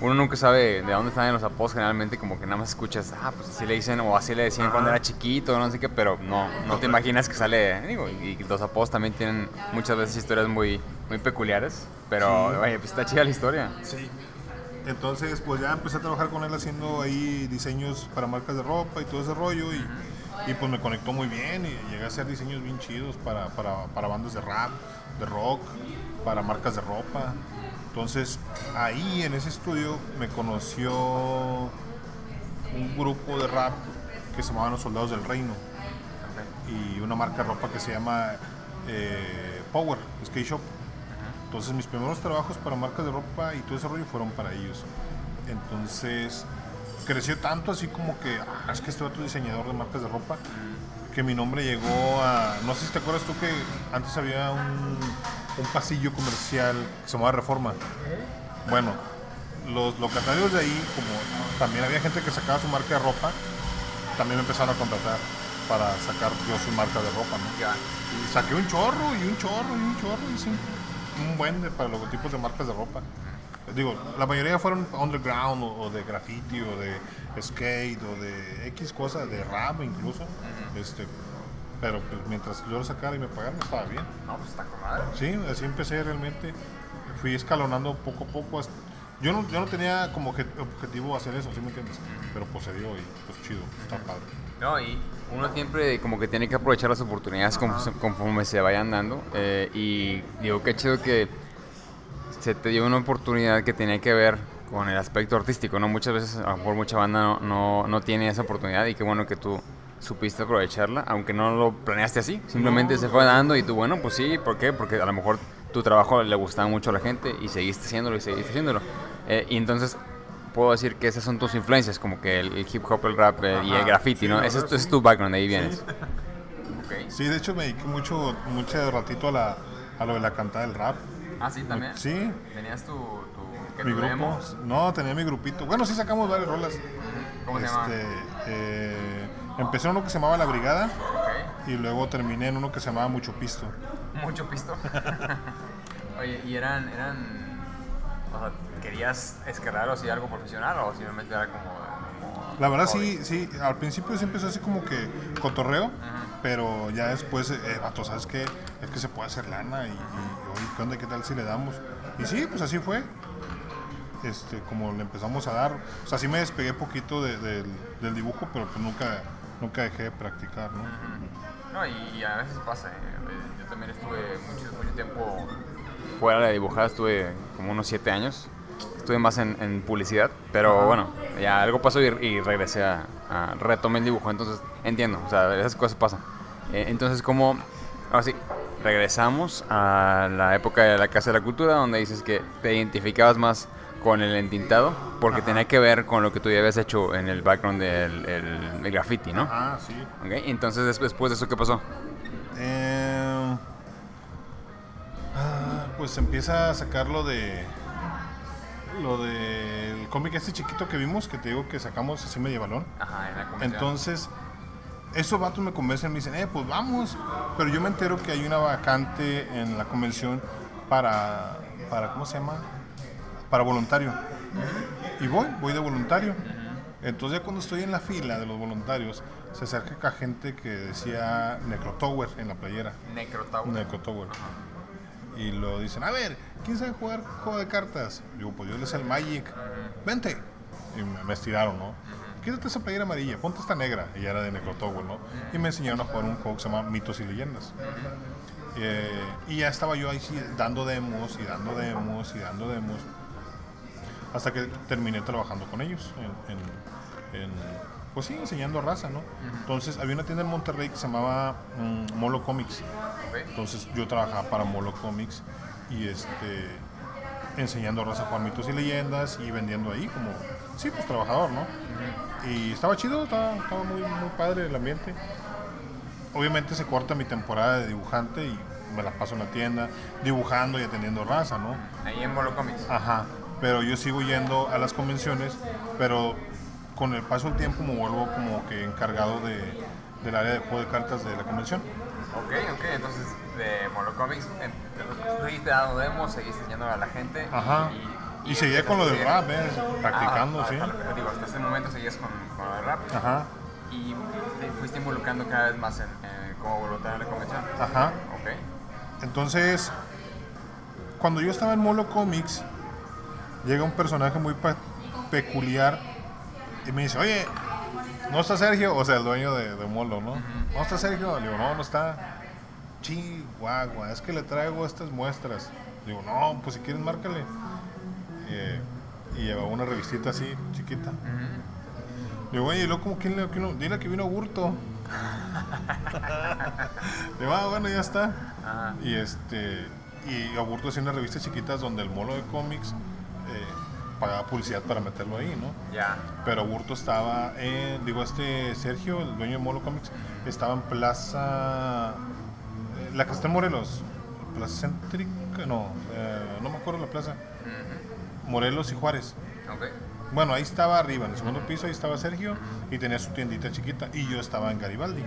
Uno nunca sabe de dónde están los apodos, generalmente como que nada más escuchas, ah, pues así le dicen, o así le decían cuando era chiquito, no sé qué, pero no, no te imaginas que sale, digo, y, los apodos también tienen muchas veces historias muy, muy peculiares, pero, Sí. oye, pues está chida la historia. Sí. Entonces, pues ya empecé a trabajar con él haciendo ahí diseños para marcas de ropa y todo ese rollo. Y, y, pues me conectó muy bien y llegué a hacer diseños bien chidos para, para, para bandas de rap, de rock, para marcas de ropa. Entonces, ahí en ese estudio me conoció un grupo de rap que se llamaban Los Soldados del Reino y una marca de ropa que se llama eh, Power, Skate Shop. Entonces mis primeros trabajos para marcas de ropa y todo ese rollo fueron para ellos. Entonces creció tanto así como que, ah, es que este otro diseñador de marcas de ropa, que mi nombre llegó a, no sé si te acuerdas tú que antes había un, un pasillo comercial que se llamaba Reforma. Bueno, los locatarios de ahí, como también había gente que sacaba su marca de ropa, también me empezaron a contratar para sacar yo su marca de ropa, ¿no? Ya. Y saqué un chorro y un chorro y un chorro y sí, un buen de, para logotipos de marcas de ropa. Digo, la mayoría fueron underground o, o de graffiti o de skate o de X cosas, de rap incluso. este, pero pues mientras yo lo sacara y me pagaran estaba bien. No, pues está con madre. Sí, así empecé realmente. Fui escalonando poco a poco. hasta- Yo no, yo no tenía como obje- objetivo hacer eso, ¿sí me entiendes? Pero pues se dio y pues chido, está padre. No, y uno siempre como que tiene que aprovechar las oportunidades conforme, conforme se vayan dando. eh, y digo, qué chido que se te dio una oportunidad que tenía que ver con el aspecto artístico, ¿no? Muchas veces, a lo mejor mucha banda no, no, no tiene esa oportunidad y qué bueno que tú supiste aprovecharla, aunque no lo planeaste así, simplemente No, se fue dando y tú, bueno, pues sí, ¿por qué? Porque a lo mejor tu trabajo le gustaba mucho a la gente y seguiste haciéndolo y seguiste haciéndolo. Eh, y entonces puedo decir que esas son tus influencias, como que el, el hip hop, el rap eh, y el Ajá, graffiti, sí, ¿no? Ese es, tu- ese sí. es tu background, de ahí Sí. vienes. Sí, de hecho me dediqué mucho, mucho ratito a, la, a lo de la cantada del rap. Ah, sí, también. Sí, Tenías tu, tu, ¿qué, mi grupo. No, tenía mi grupito. Bueno, sí sacamos varias rolas. ¿Cómo se llama? Este, eh, empecé en uno que se llamaba La Brigada Ok. y luego terminé en uno que se llamaba Mucho Pisto. Mucho pisto. Oye, ¿y eran, eran, o sea, querías escalar o así algo profesional o simplemente era como... La verdad sí, sí, al principio sí empezó así como que cotorreo, pero ya después, eh, vato, ¿sabes qué? Es que se puede hacer lana y, y oye, ¿qué onda? ¿Qué tal si le damos? Y sí, pues así fue. Este, como le empezamos a dar, o sea, sí me despegué poquito de- del- del dibujo, pero pues nunca, nunca dejé de practicar, ¿no? No, y, a veces pasa. ¿eh? Yo también estuve mucho, mucho tiempo fuera de dibujar, estuve como unos 7 años. Estuve más en, publicidad, pero bueno, ya algo pasó y, regresé a, a, retomé el dibujo, entonces entiendo, o sea, esas cosas pasan. Eh, entonces, como, ahora sí, regresamos a la época de la Casa de la Cultura, donde dices que te identificabas más con el entintado, porque tenía que ver con lo que tú ya habías hecho en el background del el, graffiti, ¿no? Ah, sí. Okay. Entonces, después de eso, ¿qué pasó? Eh, ah, pues empieza a sacar lo de lo del cómic este chiquito que vimos, que te digo que sacamos así medio balón. Ajá, en la Entonces, esos vatos me convencen, me dicen, eh, pues vamos. Pero yo me entero que hay una vacante en la convención para, para ¿cómo se llama? para voluntario. Y voy, voy de voluntario. Entonces ya cuando estoy en la fila de los voluntarios, se acerca gente que decía Necrotower en la playera. Necrotower. Necrotower. Y lo dicen, a ver, ¿quién sabe jugar juego de cartas? Digo, pues yo les el Magic. Vente. Y me, estiraron, ¿no? Quítate esa playera amarilla, ponte esta negra. Y ya era de Necrotower, ¿no? Y me enseñaron a jugar un juego que se llama Mitos y Leyendas. Eh, y ya estaba yo ahí dando demos y dando demos y dando demos hasta que terminé trabajando con ellos en, pues sí, enseñando raza, ¿no? Entonces había una tienda en Monterrey que se llamaba mm, Molo Comics. Entonces yo trabajaba para Molo Comics y este enseñando raza Juan mitos y leyendas y vendiendo ahí como, sí, pues trabajador, ¿no? Y estaba chido, estaba, muy, muy padre el ambiente. Obviamente se corta mi temporada de dibujante y me la paso en la tienda dibujando y atendiendo raza, ¿no? Ahí en Molo Comics. Ajá pero yo sigo yendo a las convenciones, pero con el paso del tiempo me vuelvo como que encargado de, del área de juego de cartas de la convención. Ok, ok, entonces de Monocomics, seguiste dando demos, seguiste enseñando a la gente. Ajá. Y, y, seguía con lo del rap, ¿eh? practicando, ah, sí. digo, hasta ese momento seguías con, con lo del rap. Ajá. Y te fuiste involucrando cada vez más en, como voluntario en la convención. Ajá. Ok. Entonces, cuando yo estaba en Molo Comics, llega un personaje muy peculiar y me dice, oye, ¿no está Sergio? O sea, el dueño de, Molo, ¿no? ¿No está Sergio? Le digo, no, no está. Chihuahua, es que le traigo estas muestras. Digo, no, pues si quieres, márcale. y llevaba una revistita así, chiquita. Digo, oye, ¿y luego como quién le vino? Dile que vino Burto. Le va, ah, bueno, ya está. Y este, y Burto hacía unas revistas chiquitas donde el molo de cómics eh, pagaba publicidad para meterlo ahí, ¿no? Ya. Pero Burto estaba, en, digo, este Sergio, el dueño de Molo Comics, estaba en Plaza, eh, la que está en Morelos, Plaza Céntrica, no, eh, no me acuerdo la plaza, Morelos y Juárez. Bueno, ahí estaba arriba, en el segundo piso, ahí estaba Sergio y tenía su tiendita chiquita y yo estaba en Garibaldi,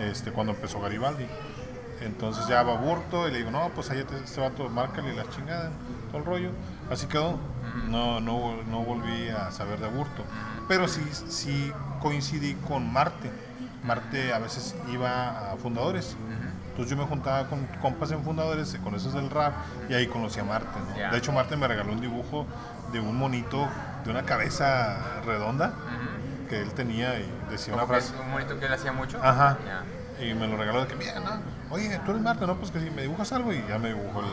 este, cuando empezó Garibaldi. Entonces ya va Burto y le digo, no, pues allá te, este vato, márcale la chingada, todo el rollo. Así quedó. No, no, no volví a saber de Burto. Pero sí, sí coincidí con Marte. Marte a veces iba a fundadores. Entonces yo me juntaba con compas en fundadores, con esos del rap, y ahí conocí a Marte. De hecho, Marte me regaló un dibujo de un monito de una cabeza redonda que él tenía y decía una frase. un monito que él hacía mucho? Ajá. Y me lo regaló de que, mira, no, oye, tú eres Marte, ¿no? Pues que si me dibujas algo y ya me dibujó el...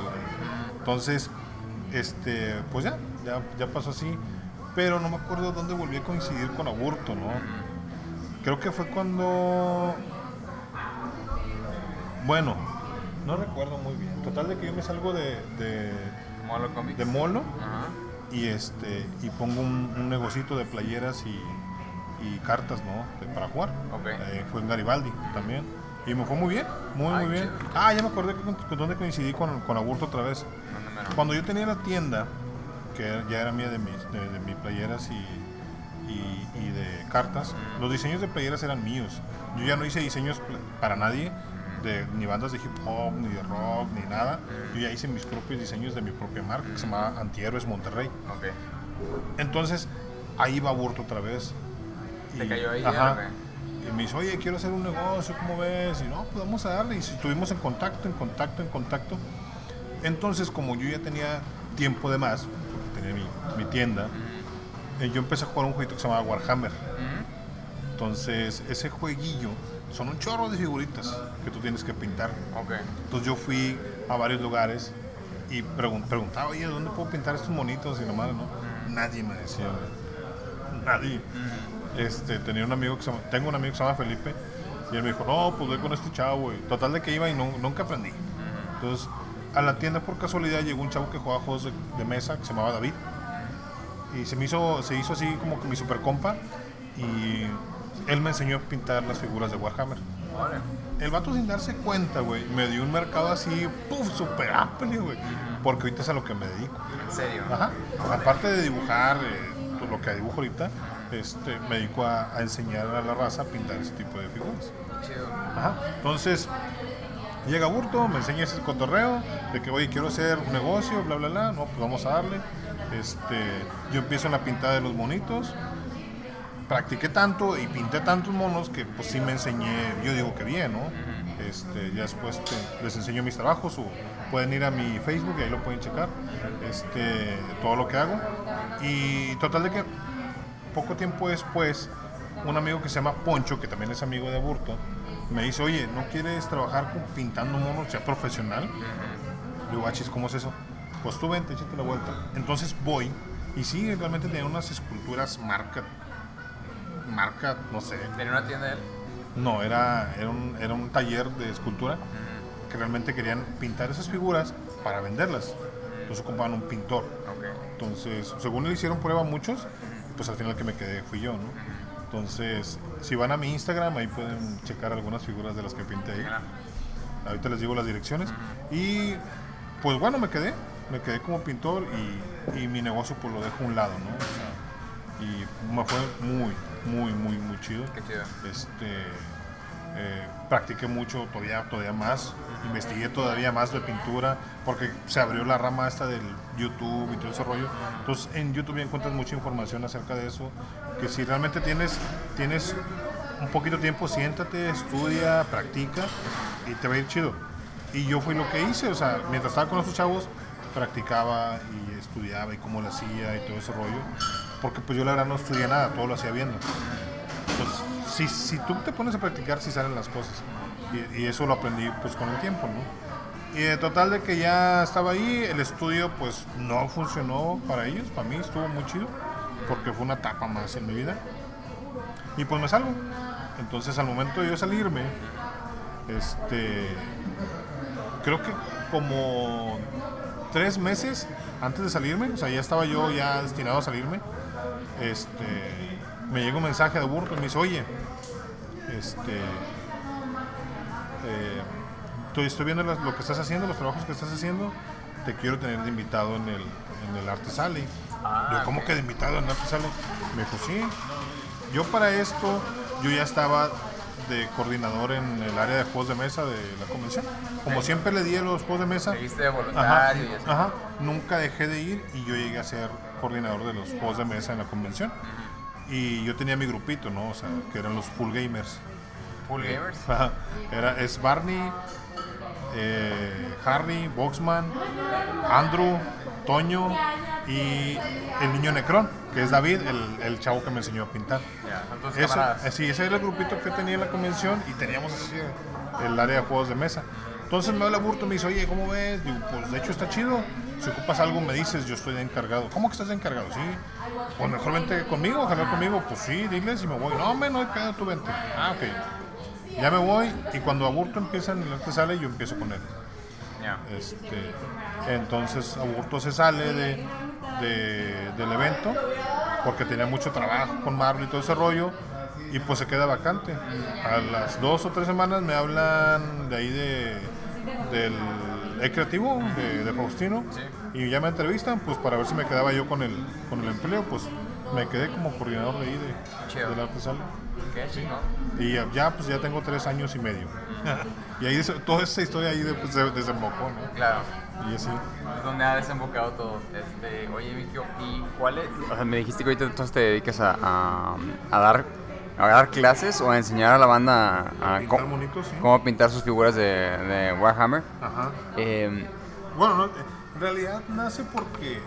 Entonces, este, pues ya, ya, pasó así. Pero no me acuerdo dónde volví a coincidir con Aburto, ¿no? Creo que fue cuando... Bueno, no recuerdo muy bien. Total de que yo me salgo de... de Molo De Molo. Y este y pongo un, un negocito de playeras y, y cartas, ¿no? para jugar. Eh, fue en Garibaldi también. Y me fue muy bien, muy, muy bien. Ah, ya me acordé con, dónde coincidí con, con Aburto otra vez. Cuando yo tenía la tienda, que ya era mía de mis, de, mis playeras y, y, de cartas, los diseños de playeras eran míos. Yo ya no hice diseños para nadie, de, ni bandas de hip hop, ni de rock, ni nada. Yo ya hice mis propios diseños de mi propia marca, que se llama Antihéroes Monterrey. Entonces, ahí va Aburto otra vez. ¿Te cayó ahí? Y me dice, oye, quiero hacer un negocio, ¿cómo ves? Y no, pues vamos a darle. Y estuvimos en contacto, en contacto, en contacto. Entonces, como yo ya tenía tiempo de más, tenía mi, tienda, eh, yo empecé a jugar un jueguito que se llamaba Warhammer. Entonces, ese jueguillo son un chorro de figuritas que tú tienes que pintar. Ok. Entonces yo fui a varios lugares y pregun- preguntaba, oye, ¿dónde puedo pintar estos monitos? Y nomás, ¿no? Nadie me decía, nadie. Este, tenía un amigo que se llama- tengo un amigo que se llama Felipe y él me dijo, no, pues ve con este chavo, güey. Total de que iba y no- nunca aprendí. Entonces, a la tienda por casualidad llegó un chavo que jugaba juegos de, de mesa que se llamaba David. Y se me hizo, se hizo así como que mi super compa y él me enseñó a pintar las figuras de Warhammer. El vato sin darse cuenta, güey, me dio un mercado así, puf, super amplio, güey. Porque ahorita es a lo que me dedico. ¿En serio? Ajá. Aparte de dibujar, eh, lo que dibujo ahorita, este, me dedico a, a enseñar a la raza a pintar ese tipo de figuras. Chido. Ajá. Entonces, llega Burto, me enseña ese cotorreo de que, oye, quiero hacer un negocio, bla, bla, bla. No, pues vamos a darle. Este, yo empiezo en la pintada de los monitos. Practiqué tanto y pinté tantos monos que pues sí me enseñé, yo digo que bien, ¿no? Este, ya después te- les enseño mis trabajos o pueden ir a mi Facebook y ahí lo pueden checar, este, todo lo que hago. Y total de que poco tiempo después, un amigo que se llama Poncho, que también es amigo de Burto, me dice, oye, ¿no quieres trabajar con- pintando monos ya profesional? Le digo, "Achis, ¿cómo es eso? Pues tú vente, échate la vuelta. Entonces voy, y sí, realmente tenía unas esculturas marca, marca, no sé, ¿Tenía una tienda él? no, era, era, un, era un taller de escultura que realmente querían pintar esas figuras para venderlas. Entonces ocupaban un pintor. Entonces, según le hicieron prueba a muchos, pues al final que me quedé fui yo, ¿no? Entonces, si van a mi Instagram, ahí pueden checar algunas figuras de las que pinté ahí. Ah, Ahorita les digo las direcciones. Y pues bueno, me quedé. Me quedé como pintor y, y mi negocio pues lo dejo a un lado, ¿no? O sea, y me fue muy, muy, muy, muy chido. Qué chido. Este, eh, practiqué mucho, todavía, todavía más. Investigué todavía más de pintura porque se abrió la rama esta del YouTube y todo ese rollo. Entonces en YouTube encuentras mucha información acerca de eso. Que si realmente tienes, tienes un poquito de tiempo, siéntate, estudia, practica y te va a ir chido. Y yo fui lo que hice, o sea, mientras estaba con esos chavos, practicaba y estudiaba y cómo lo hacía y todo ese rollo. Porque pues yo la verdad no estudié nada, todo lo hacía viendo. Si, si tú te pones a practicar, sí salen las cosas. Y, y eso lo aprendí pues con el tiempo, ¿no? Y de total de que ya estaba ahí, el estudio pues no funcionó para ellos, para mí estuvo muy chido, porque fue una etapa más en mi vida. Y pues me salgo. Entonces al momento de yo salirme, este, creo que como tres meses antes de salirme, o sea, ya estaba yo ya destinado a salirme, este, me llegó un mensaje de Burto y me dice, oye, este, eh, estoy, estoy viendo las- lo que estás haciendo, los trabajos que estás haciendo, te quiero tener de invitado en el, en el Arte Sale. Ah, Yo, ¿cómo que de invitado en Arte Sale? Me dijo, sí. Yo para esto, yo ya estaba de coordinador en el área de juegos de mesa de la convención. Como Sí. siempre le di a los juegos de mesa, de Ajá, voluntario y así. ajá. Nunca dejé de ir y yo llegué a ser coordinador de los juegos de mesa en la convención. Y yo tenía mi grupito, ¿no? O sea, que eran los full gamers. Full Gamers. Ajá. Era, es Barney, eh, Harry, Boxman, Andrew, Toño y el niño Necron, que es David, el, el chavo que me enseñó a pintar. Eso, eh, sí, ese era el grupito que tenía en la convención y teníamos así el área de juegos de mesa. Entonces me habla Burto y me dice, oye, ¿cómo ves? Digo, pues de hecho está chido. Si ocupas algo me dices, yo estoy encargado. ¿Cómo que estás encargado? Sí. Pues mejor vente conmigo, jalar conmigo. Pues sí, diles y me voy. No, hombre, no hay pedo, tú vente. Ah, ok. Ya me voy y cuando Aburto empieza en el arte sale, yo empiezo con él. Ya. Este, entonces Aburto se sale de, de- del evento porque tenía mucho trabajo con Marvel y todo ese rollo y pues se queda vacante. A las dos o tres semanas me hablan de ahí de, del E creativo de, de Faustino Sí. y ya me entrevistan pues para ver si me quedaba yo con el, con el empleo pues me quedé como coordinador de ahí de, del arte sale. Qué chingón. Y ya- ya pues ya tengo tres años y medio. y ahí toda esta historia ahí de- pues, de- desembocó, ¿no? Claro. Y así. Es donde ha desembocado todo. Este, oye, Mikio, ¿y cuál es? O sea, me dijiste que ahorita entonces te dedicas a, a, a dar a dar clases o a enseñar a la banda a, a Pintar cómo, bonitos, sí. cómo pintar sus figuras de, de Warhammer. Ajá. Eh, Bueno, no, en realidad nace porque,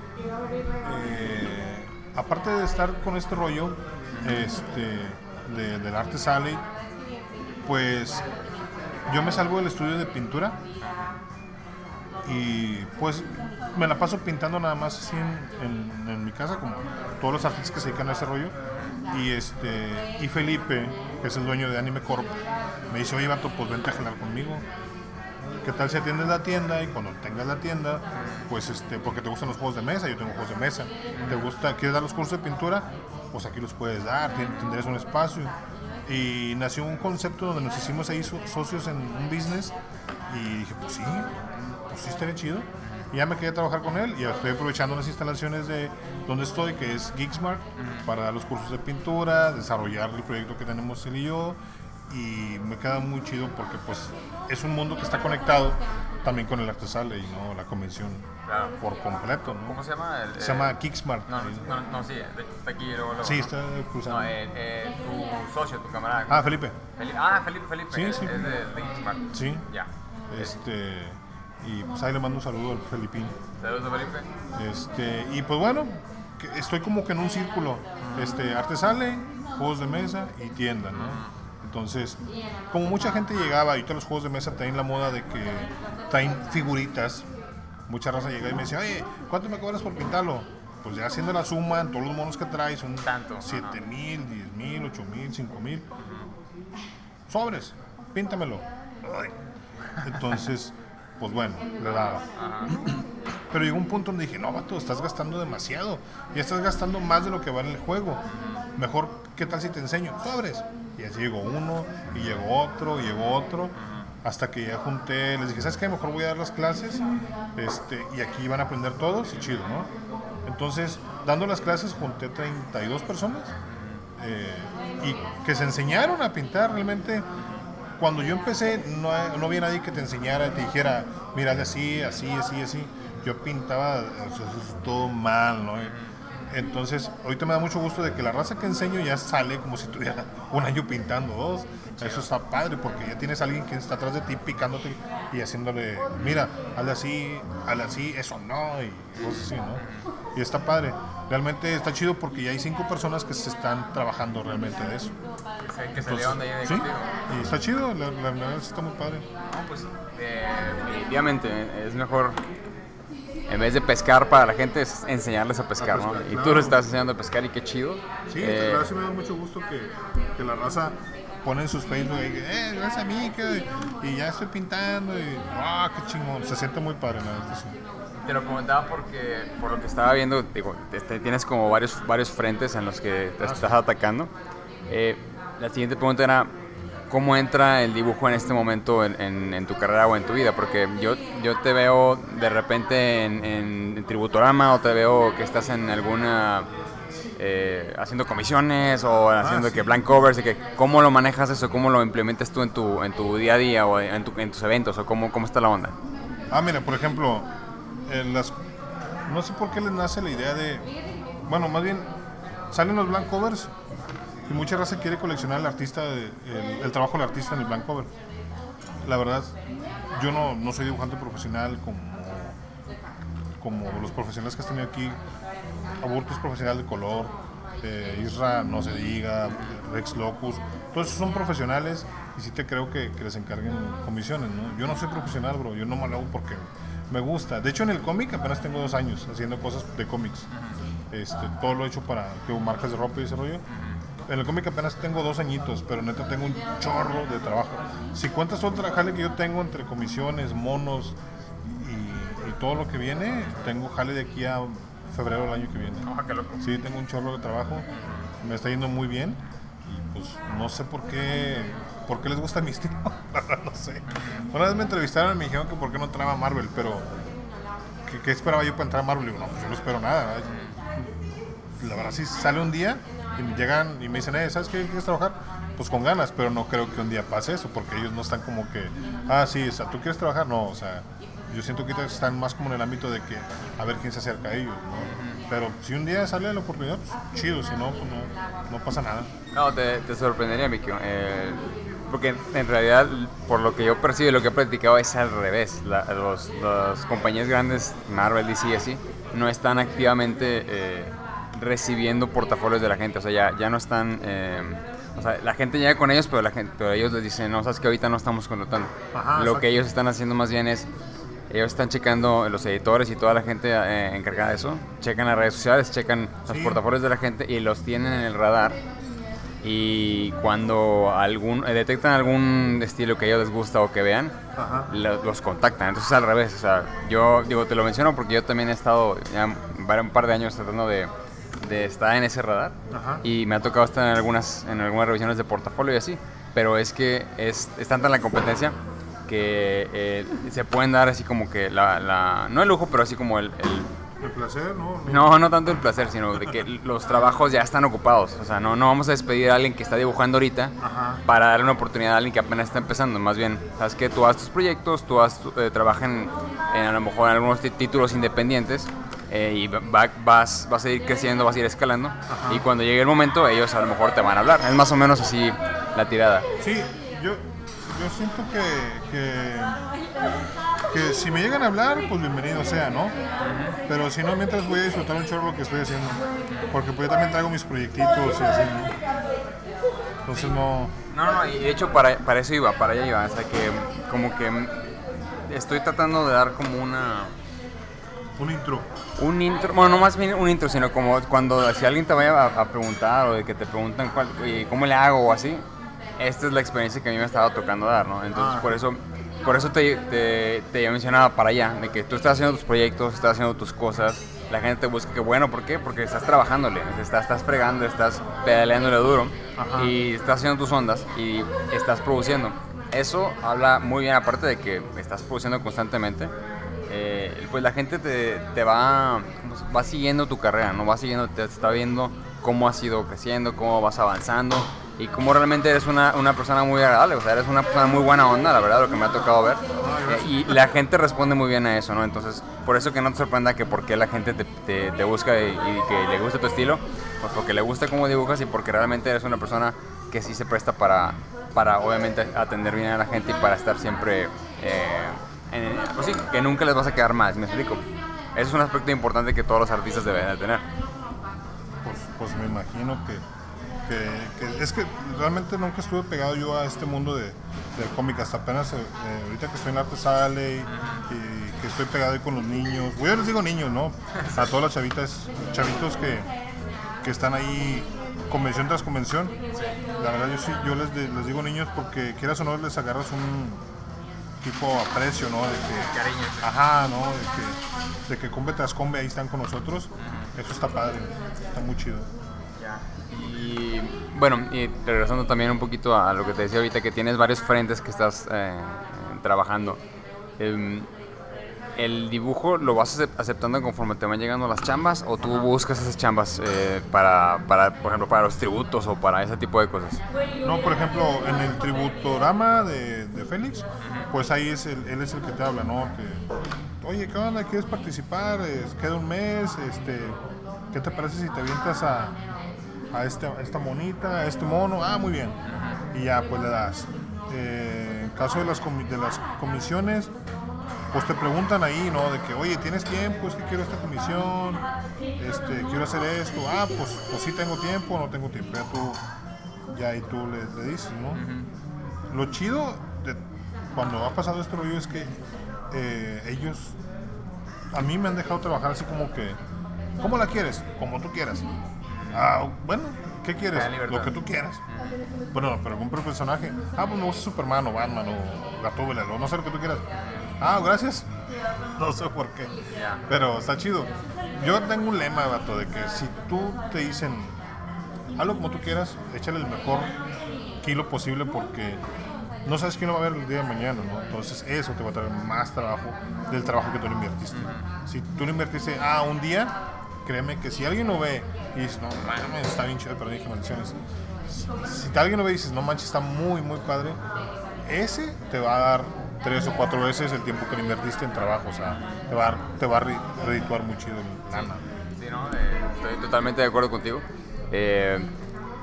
eh, aparte de estar con este rollo, este, de- del arte sale, pues yo me salgo del estudio de pintura y pues me la paso pintando nada más así en, en- en mi casa, como todos los artistas que se dedican a ese rollo. Y, este, y Felipe, que es el dueño de Anime Corp, me dice, oye, vato, pues vente a jalar conmigo. ¿Qué tal si atiendes la tienda y cuando tengas la tienda, pues este, porque te gustan los juegos de mesa, yo tengo juegos de mesa, te gusta, quieres dar los cursos de pintura, pues aquí los puedes dar, tendrías un espacio. Y nació un concepto donde nos hicimos ahí so- socios en un business y dije, pues sí, pues sí estaría chido. Y ya me quedé a trabajar con él y estoy aprovechando las instalaciones de donde estoy, que es Geeksmart, para dar los cursos de pintura, desarrollar el proyecto que tenemos él y yo. Y me queda muy chido porque pues es un mundo que está conectado también con el arte sale y no la convención Claro. por completo. ¿no? ¿Cómo se llama? El, Se eh, llama Geeksmart. No, no, no, sí, está aquí luego. luego, Sí, está cruzando. No, eh, eh, tu socio, tu camarada. Ah, Felipe. Felipe. Ah, Felipe, Felipe. Sí, sí. Es de. Sí. Ya. Este, y pues ahí le mando un saludo al Felipín. Saludos, Felipe. Este, y pues bueno, estoy como que en un círculo. Este, arte sale, juegos de mesa y tienda, ¿no? Entonces, como mucha gente llegaba, y todos los juegos de mesa traen la moda de que traen figuritas, mucha raza llega y me decía, oye, ¿cuánto me cobras por pintarlo? Pues ya haciendo la suma, en todos los monos que traes, son Tanto, 7 mil, 10 mil, 8 mil, 5 mil. Sobres, píntamelo. Entonces, pues bueno, le daba. Pero llegó un punto donde dije, no, vato, estás gastando demasiado. Ya estás gastando más de lo que vale el juego. Mejor, ¿qué tal si te enseño? Sobres. Y así llegó uno, y llegó otro, y llegó otro. Hasta que ya junté, les dije, ¿sabes qué? Mejor voy a dar las clases. Este, y aquí van a aprender todos, y chido, ¿no? Entonces, dando las clases, junté 32 personas. eh, y que se enseñaron a pintar realmente cuando yo empecé no, no había nadie que te enseñara, te dijera, mira, hazle así, así, así, así. Yo pintaba o sea, eso es todo mal, ¿no? Entonces, ahorita me da mucho gusto de que la raza que enseño ya sale como si tuviera un año pintando dos. Eso está padre porque ya tienes a alguien que está atrás de ti picándote y haciéndole, mira, hazle así, hazle así, eso no, y cosas así, ¿no? Y está padre. Realmente está chido porque ya hay cinco personas que se están trabajando realmente de eso. Que, se- Entonces, de sí, y está chido, la, la verdad está muy padre. No, pues eh, definitivamente es mejor en vez de pescar para la gente es enseñarles a pescar, A ¿no? Y tú les estás enseñando a pescar y qué chido. Sí, Eh, la verdad sí me da mucho gusto que, que la raza pone en sus Facebook eh, gracias a mí, que, y ya estoy pintando, y, ah, qué chingón, se siente muy padre, la verdad, sí. Te lo comentaba porque, por lo que estaba viendo, digo, este, tienes como varios, varios frentes en los que te estás atacando. Eh, la siguiente pregunta era, ¿cómo entra el dibujo en este momento en, en- en tu carrera o en tu vida? Porque yo, yo te veo de repente en, en, Tributorama o te veo que estás en alguna... eh, haciendo comisiones o haciendo sí. que blank covers y que cómo lo manejas eso, cómo lo implementas tú en tu, en tu día a día o en, tu- en tus eventos o cómo, cómo está la onda. Ah, mira, por ejemplo, en las, no sé por qué les nace la idea de, bueno, más bien, salen los blank covers y mucha raza quiere coleccionar el artista, el, el trabajo del artista en el blank cover. La verdad, yo no, no soy dibujante profesional como, como los profesionales que has tenido aquí. Aburto es profesional de color, Isra no se diga, Rex Locus, todos esos son profesionales y sí te creo que, que les encarguen comisiones, ¿no? Yo no soy profesional, bro, yo no me lo hago porque me gusta. De hecho, en el cómic apenas tengo dos años haciendo cosas de cómics. Este, todo lo he hecho para tengo marcas de ropa y ese rollo. En el cómic apenas tengo dos añitos, pero neta tengo un chorro de trabajo. Si cuentas otra jale que yo tengo entre comisiones, monos y, y todo lo que viene, tengo jale de aquí a febrero del año que viene. qué loco. Sí, tengo un chorro de trabajo, me está yendo muy bien y pues no sé por qué, por qué les gusta mi estilo, no sé. Una vez me entrevistaron y me dijeron que por qué no entraba Marvel, pero ¿qué, qué esperaba yo para entrar a Marvel? Y digo, no, pues yo no espero nada. ¿verdad? La verdad, si sale un día y llegan y me dicen, eh, ¿sabes qué? ¿Quieres trabajar? Pues con ganas, pero no creo que un día pase eso, porque ellos no están como que, ah, sí, o sea, ¿tú quieres trabajar? No, o sea, yo siento que están más como en el ámbito de que a ver quién se acerca a ellos, ¿no? Pero si un día sale la oportunidad, pues chido, si no, pues no, no pasa nada. No, te, te sorprendería, Miki. eh, porque en realidad, por lo que yo percibo y lo que he practicado, es al revés. Los, las compañías grandes, Marvel, DC y así, no están activamente eh, recibiendo portafolios de la gente. O sea, ya, ya no están eh, O sea, la gente llega con ellos, pero, la gente, pero ellos les dicen, no, sabes que ahorita no estamos contratando. Ajá, Lo que ellos están haciendo más bien es, ellos están checando, los editores y toda la gente eh, encargada de eso, checan las redes sociales, checan los Sí. portafolios de la gente y los tienen en el radar. Y cuando algún, eh, detectan algún estilo que a ellos les gusta o que vean, Ajá. lo- los contactan. Entonces al revés, o sea, yo digo, te lo menciono porque yo también he estado ya un par de años tratando de, de estar en ese radar Ajá. y me ha tocado estar en algunas, en algunas revisiones de portafolio y así, pero es que es, es tanta la competencia que eh, se pueden dar así como que la, la- no el lujo, pero así como el, el- El placer, ¿no? no, no tanto el placer, sino de que los trabajos ya están ocupados. O sea, no, no vamos a despedir a alguien que está dibujando ahorita Ajá. para darle una oportunidad a alguien que apenas está empezando. Más bien, sabes que tú haz tus proyectos, tú haz, eh, trabaja en, en a lo mejor en algunos títulos independientes eh, y va- vas, vas a ir creciendo, vas a ir escalando. Y cuando llegue el momento, ellos a lo mejor te van a hablar. Es más o menos así la tirada. Sí, yo, yo siento que, que, que si me llegan a hablar, pues bienvenido sea, ¿no? Pero si no, mientras voy a disfrutar un chorro lo que estoy haciendo. Porque pues yo también traigo mis proyectitos y así, ¿no? Entonces no... No, no, y de hecho para, para eso iba, para allá iba. O sea que como que estoy tratando de dar como una... Un intro. Un intro, bueno, no más bien un intro, sino como cuando si alguien te vaya a, a preguntar o de que te preguntan cuál, oye, cómo le hago o así, esta es la experiencia que a mí me estaba tocando dar, ¿no? Entonces Ah. por eso, por eso te, te, te mencionaba para allá, de que tú estás haciendo tus proyectos, estás haciendo tus cosas, la gente te busca que bueno, ¿por qué? Porque estás trabajándole, estás, estás fregando, estás pedaleándole duro Ajá. y estás haciendo tus ondas y estás produciendo. Eso habla muy bien, aparte de que estás produciendo constantemente, eh, pues la gente te, te va, ¿cómo se- va siguiendo tu carrera, ¿no? Va siguiendo, te está viendo cómo has ido creciendo, cómo vas avanzando y cómo realmente eres una, una persona muy agradable, o sea, eres una persona muy buena onda, la verdad, lo que me ha tocado ver. Eh, y la gente responde muy bien a eso, ¿no? Entonces, por eso que no te sorprenda que por qué la gente te, te- te busca y, y que le gusta tu estilo, pues porque le gusta cómo dibujas y porque realmente eres una persona que sí se presta para, para obviamente atender bien a la gente y para estar siempre, eh, en- pues sí, que nunca les vas a quedar más, me explico. Eso es un aspecto importante que todos los artistas deben de tener. Pues, pues me imagino que, que, que- es que realmente nunca estuve pegado yo a este mundo de, del cómic hasta apenas eh, eh, ahorita que estoy en arte sale y, y que estoy pegado ahí con los niños. Bueno, yo les digo niños no a todas las chavitas chavitos que, que están ahí convención tras convención. La verdad yo sí yo les, les digo niños porque quieras o no les agarras un tipo aprecio no de que Cariño. Ajá, ¿no? De que, de que combe tras combe ahí están con nosotros. Eso está padre, está muy chido. Y bueno, y regresando también un poquito a lo que te decía ahorita, que tienes varios frentes que estás eh, trabajando. Em, ¿El dibujo lo vas acep- aceptando conforme te van llegando las chambas o tú buscas esas chambas eh, para, para, por ejemplo, para los tributos o para ese tipo de cosas? No, por ejemplo, en el tributorama de, de Félix, pues ahí es el, él es el que te habla, ¿no? Que, Oye, ¿qué onda? ¿Quieres participar? Queda un mes, este, ¿qué te parece si te avientas a, a, este, a esta monita, a este mono? Ah, muy bien. Y ya, pues le das. Eh, en caso de las, de las comisiones, pues te preguntan ahí, ¿no? De que, oye, ¿tienes tiempo? Es que quiero esta comisión, este, quiero hacer esto. Ah, pues, pues sí tengo tiempo, no tengo tiempo. Ya tú, ya ahí tú le, le dices, ¿no? Lo chido de cuando ha pasado este rollo es que eh, ellos, a mí me han dejado trabajar así como que, ¿cómo la quieres? Como tú quieras. Ah, bueno, ¿qué quieres? Lo que tú quieras. Bueno, pero un personaje. Ah, pues me gusta Superman o Batman o Gatúbela, o no sé lo que tú quieras. Ah, gracias. No sé por qué. Pero está chido. Yo tengo un lema, vato, de que si tú te dicen, hazlo como tú quieras, échale el mejor kilo posible porque no sabes quién lo va a ver el día de mañana, ¿no? Entonces eso te va a traer más trabajo del trabajo que tú le invertiste. Si tú le invertiste, ah, un día, créeme que si alguien lo ve y dices, no mames, está bien chido, pero dije maldiciones. Si alguien lo ve y dices, no manches, está muy, muy padre, ese te va a dar tres o cuatro veces el tiempo que le invertiste en trabajo, o sea, te va te va a re- redituar muy chido el lana. Sí, ¿no? Eh, estoy totalmente de acuerdo contigo. Eh,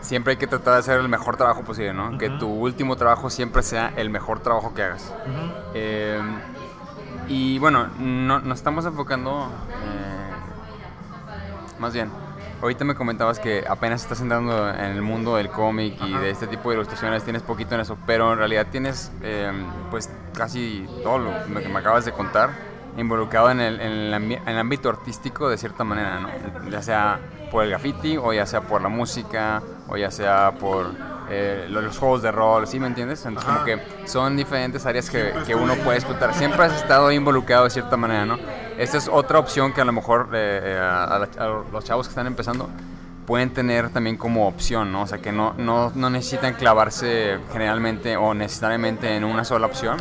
siempre hay que tratar de hacer el mejor trabajo posible, ¿no? Que tu último trabajo siempre sea el mejor trabajo que hagas. Eh, y bueno, no, nos estamos enfocando, eh, más bien, ahorita me comentabas que apenas estás entrando en el mundo del cómic y de este tipo de ilustraciones, tienes poquito en eso, pero en realidad tienes em, pues casi todo lo que me acabas de contar involucrado en el, en el, ámbito artístico de cierta manera, ¿no? Ya sea por el graffiti, o ya sea por la música, o ya sea por eh, los juegos de rol, ¿sí me entiendes? Entonces, como que son diferentes áreas que, que, uno puede explotar. Siempre has estado involucrado de cierta manera, ¿no? Esta es otra opción que a lo mejor eh, eh, a, los chavos que están empezando pueden tener también como opción, ¿no? O sea, que no, no, no necesitan clavarse generalmente o necesariamente en una sola opción.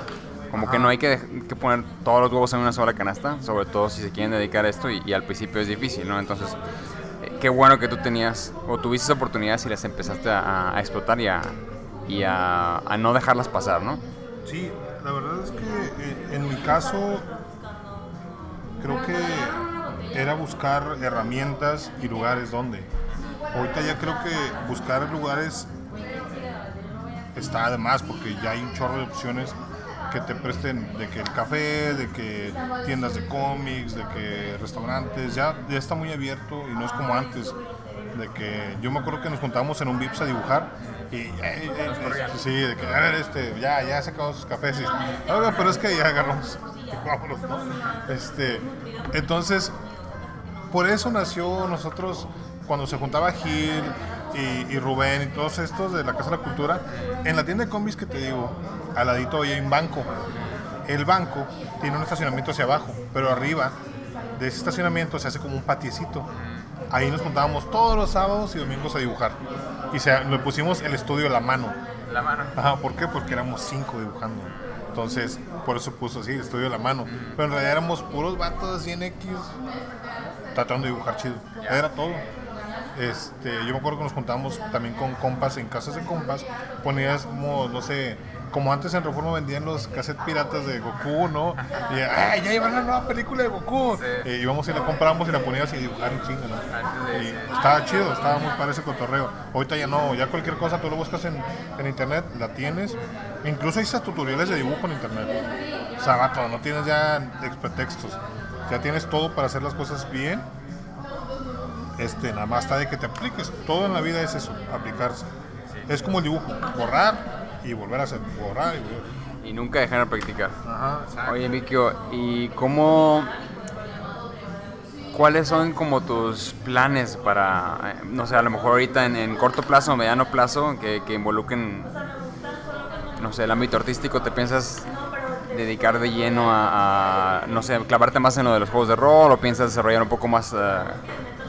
Como que no hay que, que, poner todos los huevos en una sola canasta, sobre todo si se quieren dedicar a esto y, y al principio es difícil, ¿no? Entonces, qué bueno que tú tenías o tuviste oportunidades y las empezaste a, explotar y, a, y a, no dejarlas pasar, ¿no? Sí, la verdad es que eh, en mi caso creo que era buscar herramientas y lugares donde. Ahorita ya creo que buscar lugares está además porque ya hay un chorro de opciones que te presten de que el café, de que tiendas de cómics, de que restaurantes, ya, ya está muy abierto y no es como antes, de que yo me acuerdo que nos juntábamos en un Vips a dibujar y eh, eh, eh, sí, de que a ver, este, ya, ya sacamos sus cafés y, pero es que ya agarramos, vámonos, ¿no? Este, entonces, por eso nació nosotros cuando se juntaba Gil y, y, Rubén y todos estos de la Casa de la Cultura, en la tienda de cómics que te digo, al ladito hay un banco. El banco tiene un estacionamiento hacia abajo, pero arriba de ese estacionamiento se hace como un patiecito. Ahí nos juntábamos todos los sábados y domingos a dibujar. Y se, le pusimos el estudio a la mano. La mano. Ajá, ¿por qué? Porque éramos cinco dibujando. Entonces, por eso puso así, estudio a la mano. Pero en realidad éramos puros vatos 100 X tratando de dibujar chido. Era todo. Este, yo me acuerdo que nos juntábamos también con compas en casas de compas, poníamos, no sé, como antes en Reforma vendían los cassettes piratas de Goku, ¿no? Y ¡ay, ya iban la nueva película de Goku! Y íbamos y la compramos y la poníamos y dibujaron chingo, ¿no? Y estaba chido, estaba muy para ese cotorreo. Ahorita ya no, ya cualquier cosa tú lo buscas en, en internet, la tienes. Incluso hay esas tutoriales de dibujo en internet. O sea, vato, no tienes ya pretextos. Ya tienes todo para hacer las cosas bien este, nada más está de que te apliques. Todo en la vida es eso, aplicarse. Es como el dibujo, borrar y volver a hacer, borrar y volver. Y nunca dejar de practicar. Oye, Mikio, ¿y cómo... ¿Cuáles son como tus planes para, eh, no sé, a lo mejor ahorita en, corto plazo mediano plazo que, que, involucren, no sé, el ámbito artístico? ¿Te piensas dedicar de lleno a, no sé, clavarte más en lo de los juegos de rol o piensas desarrollar un poco más... Uh,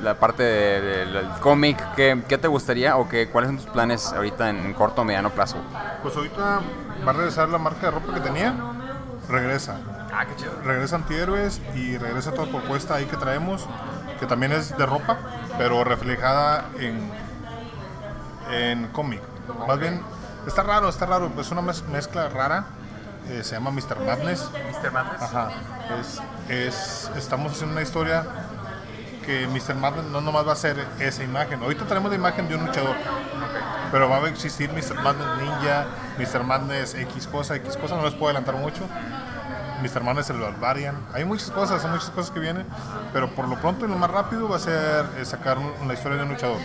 la parte del cómic, ¿qué, ¿qué, te gustaría o qué, cuáles son tus planes ahorita en corto o mediano plazo? Pues ahorita va a regresar la marca de ropa que tenía, regresa. Ah, qué chido. Regresa Antihéroes y regresa toda propuesta ahí que traemos, que también es de ropa, pero reflejada en, en cómic. Más bien, está raro, está raro, es una mezcla rara. Eh, se llama Mr. Madness. Mr. Madness. Ajá. Es, es, estamos haciendo una historia que Mr. Madness no nomás va a ser esa imagen. Ahorita tenemos la imagen de un luchador, pero va a existir Mr. Madness Ninja, Mr. Madness X cosa, X cosa, no les puedo adelantar mucho. Mr. Madness el Barbarian. Hay muchas cosas, hay muchas cosas que vienen, pero por lo pronto y lo más rápido va a ser eh, sacar una historia de un luchador.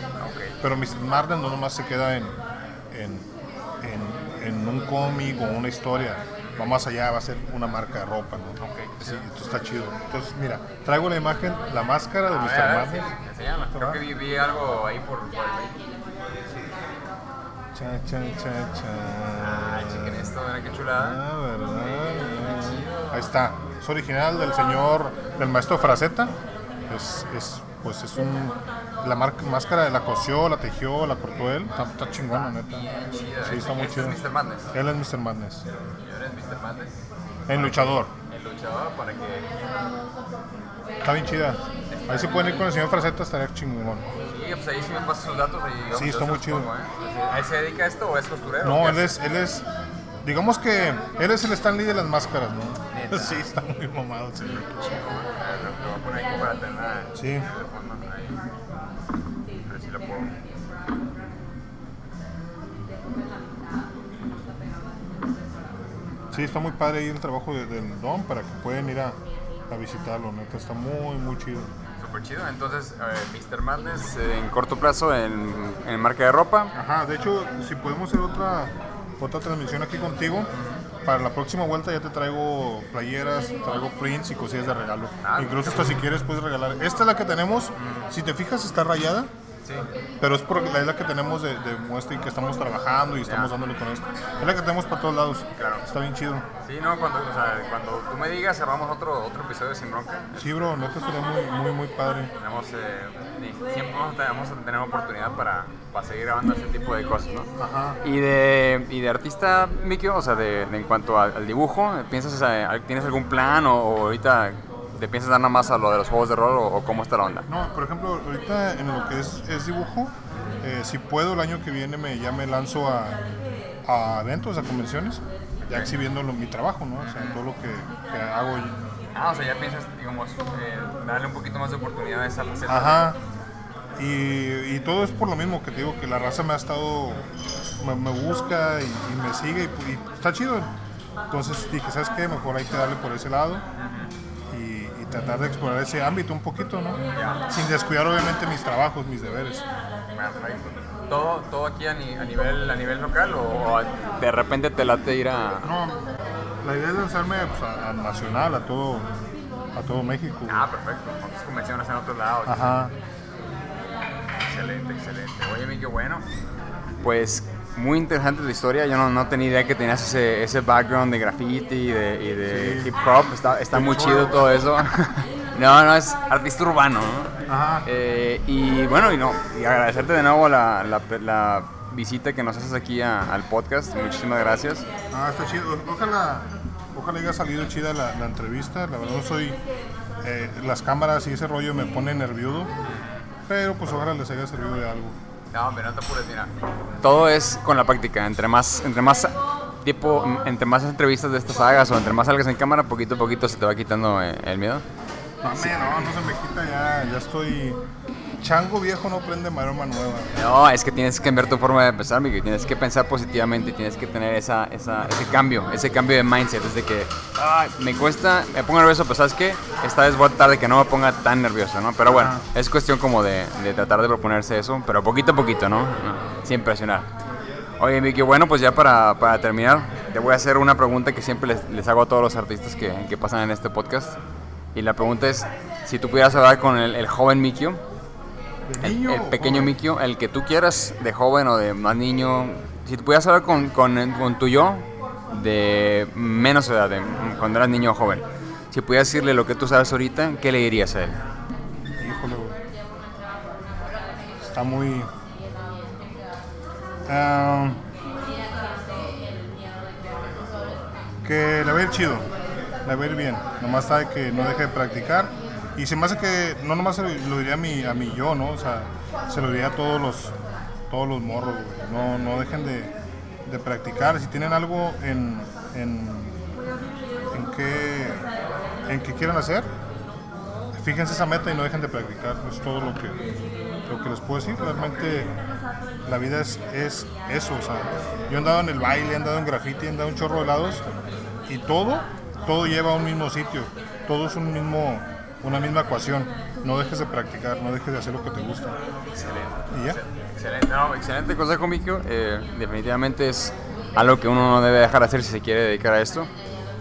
Pero Mr. Madness no nomás se queda en, en, en, en un cómic o una historia va más allá, va a ser una marca de ropa, ¿no? sí, esto está chido. Entonces, mira, traigo la imagen, la máscara de Mr. Madness. Creo que vi, algo ahí por, por Cha, cha, cha, cha. Ah, chequen esto, mira qué chulada. Ah, verdad. Ahí está. Es original del señor, del maestro Fraceta. Es, es, pues es un la marca, máscara la cosió, la tejió, la cortó él. Está, está chingona, neta. Sí, está muy chido. Es Mr. Madness. Él es Mr. Madness. Mr. Madness? El luchador. El luchador para que. Está bien chida. Ahí se pueden ir con el señor Fraceta, estaría chingón. Sí, pues ahí sí me pasas sus datos. Y sí, está muy chido. ¿A él se dedica a esto o es costurero? No, él es, él es. Digamos que él es el Stanley de las máscaras, ¿no? Sí, está muy mamado, señor. Lo voy a poner aquí para tener. Sí. Está muy padre ahí el trabajo del Don para que puedan ir a, visitarlo, neta, está muy, muy chido. súper chido. Entonces, eh, Mr. Madness eh, en corto plazo en, en marca de ropa. Ajá, de hecho, si podemos hacer otra, otra transmisión aquí contigo, para la próxima vuelta ya te traigo playeras, traigo prints y cosillas de regalo. Ah, Incluso hasta si quieres puedes regalar. Esta es la que tenemos, si te fijas está rayada, Sí. pero es porque la es la que tenemos de, de muestra y que estamos trabajando y estamos dándole con esto. Es la que tenemos para todos lados. Claro. Está bien chido. Sí, no, cuando, o sea, cuando tú me digas, cerramos otro, otro episodio sin bronca. Sí, bro, neta estaría muy, muy, muy padre. Tenemos, eh, siempre vamos a, tener, oportunidad para, para seguir grabando ese tipo de cosas, ¿no? Ajá. Y de, y de artista, Mikio, o sea, de, de en cuanto al, al dibujo, ¿piensas, o sea, ¿tienes algún plan o, o ahorita te piensas dar nada más a lo de los juegos de rol o, o cómo está la onda? No, por ejemplo, ahorita en lo que es, es dibujo, eh, si puedo el año que viene me, ya me lanzo a, a eventos, a convenciones, ya exhibiendo lo- mi trabajo, ¿no? O sea, todo lo que, que hago. Ah, o sea, ya piensas, digamos, eh, darle un poquito más de oportunidades a la serie. Ajá. Y, y todo es por lo mismo que te digo, que la raza me ha estado, me, me busca y, y me sigue y, y está chido. Entonces dije, ¿sabes qué? Mejor hay que darle por ese lado tratar de explorar ese ámbito un poquito, ¿no? Sin descuidar obviamente mis trabajos, mis deberes. Perfecto. ¿Todo, todo aquí a, ni- a nivel, a nivel local o, o de repente te late ir a... No, la idea es lanzarme pues, a, a nacional, a todo, a todo México. Ah, perfecto. Otras convenciones en otros lados. Ajá. Excelente, excelente. Oye, mi, qué bueno. Pues muy interesante tu historia. Yo no, no tenía idea que tenías ese, ese background de graffiti y de, y de Sí. hip hop. Está, está muy chido todo eso. no, no, es artista urbano. ¿no? Ajá. Eh, y bueno, y no, y agradecerte de nuevo la, la, la visita que nos haces aquí a- al podcast. Muchísimas gracias. Ah, está chido. Ojalá, ojalá haya salido chida la, la entrevista. La verdad no soy... eh, las cámaras y ese rollo me pone nervioso. Pero pues ojalá les haya servido de algo. No, pero no te apures, mira. Todo es con la práctica. Entre más, entre más tipo, entre más entrevistas de estas sagas o entre más salgas en cámara, poquito a poquito se te va quitando eh, el miedo. No, me, no, no se me quita ya. Ya estoy... Chango viejo no prende maroma nueva. No, es que tienes que cambiar tu forma de pensar, Miguel. Tienes que pensar positivamente, tienes que tener esa, esa, ese cambio, ese cambio de mindset. Es de que, "Ay, me cuesta, me pongo nervioso, pero ¿sabes qué? Esta vez voy a tratar de que no me ponga tan nervioso, ¿no? Pero bueno, es cuestión como de, de tratar de proponerse eso, pero poquito a poquito, ¿no? No, Sin presionar. Oye, Miki, bueno, pues ya para, para terminar, te voy a hacer una pregunta que siempre les, les hago a todos los artistas que, que pasan en este podcast. Y la pregunta es, si tú pudieras hablar con el, el joven Mikio, ¿De el, niño el pequeño? Mikio, el que tú quieras, de joven o de más niño, si tú pudieras hablar con, con, con tu yo de menos edad, de cuando eras niño o joven, si pudieras decirle lo que tú sabes ahorita, ¿qué le dirías a él? Híjole. Está muy. Ah, que le va a ir chido, le va a ir bien. Nomás sabe que no deje de practicar. Y se me hace que no nomás se lo, diría a mi, a mi yo, ¿no? O sea, se lo diría a todos los, todos los morros, güey. No, no dejen de, de practicar. Si tienen algo en, en, en que, en que quieran hacer, fíjense esa meta y no dejen de practicar. Es todo lo que, lo que les puedo decir. Realmente la vida es, es eso. O sea, yo he andado en el baile, he andado en graffiti, he andado en chorro de lados y todo, todo lleva a un mismo sitio. Todo es un mismo, una misma ecuación. No dejes de practicar, no dejes de hacer lo que te gusta. Excelente. Y ya. Excelente, no, excelente consejo, Mikio. Eh, definitivamente es algo que uno no debe dejar de hacer si se quiere dedicar a esto.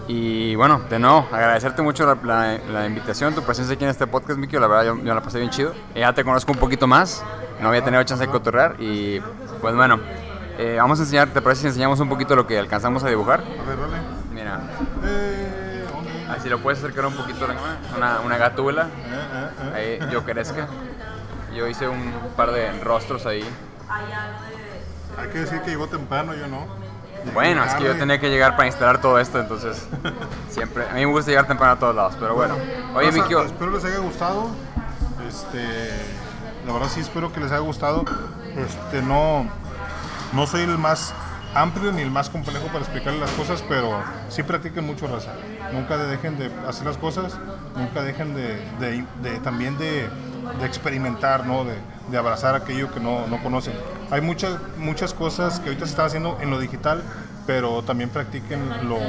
Y bueno, de nuevo, agradecerte mucho la, la- la invitación, tu presencia aquí en este podcast, Mikio. La verdad, yo, yo la pasé bien chido. Eh, Ya te conozco un poquito más, no había tenido chance de cotorrear. Y pues bueno, eh, vamos a enseñar, ¿te parece si enseñamos un poquito lo que alcanzamos a dibujar? A ver, dale. Mira, Eh, así lo puedes acercar un poquito a la cámara. Una, una eh. ahí yo crezca. Yo hice un par de rostros ahí. Hay que decir que llegó temprano, yo no. Llegué Bueno, es que yo tenía que llegar para instalar todo esto, entonces siempre. A mí me gusta llegar temprano a todos lados, pero bueno. Oye, Mikio, Espero les haya gustado. Este, la verdad sí espero que les haya gustado. Este, no, no soy el más amplio ni el más complejo para explicarles las cosas, pero sí practiquen mucho raza. Nunca dejen de hacer las cosas, nunca dejen de, también de, experimentar, ¿no? de, abrazar aquello que no, no conocen. Hay muchas, muchas cosas que ahorita se están haciendo en lo digital, pero también practiquen lo,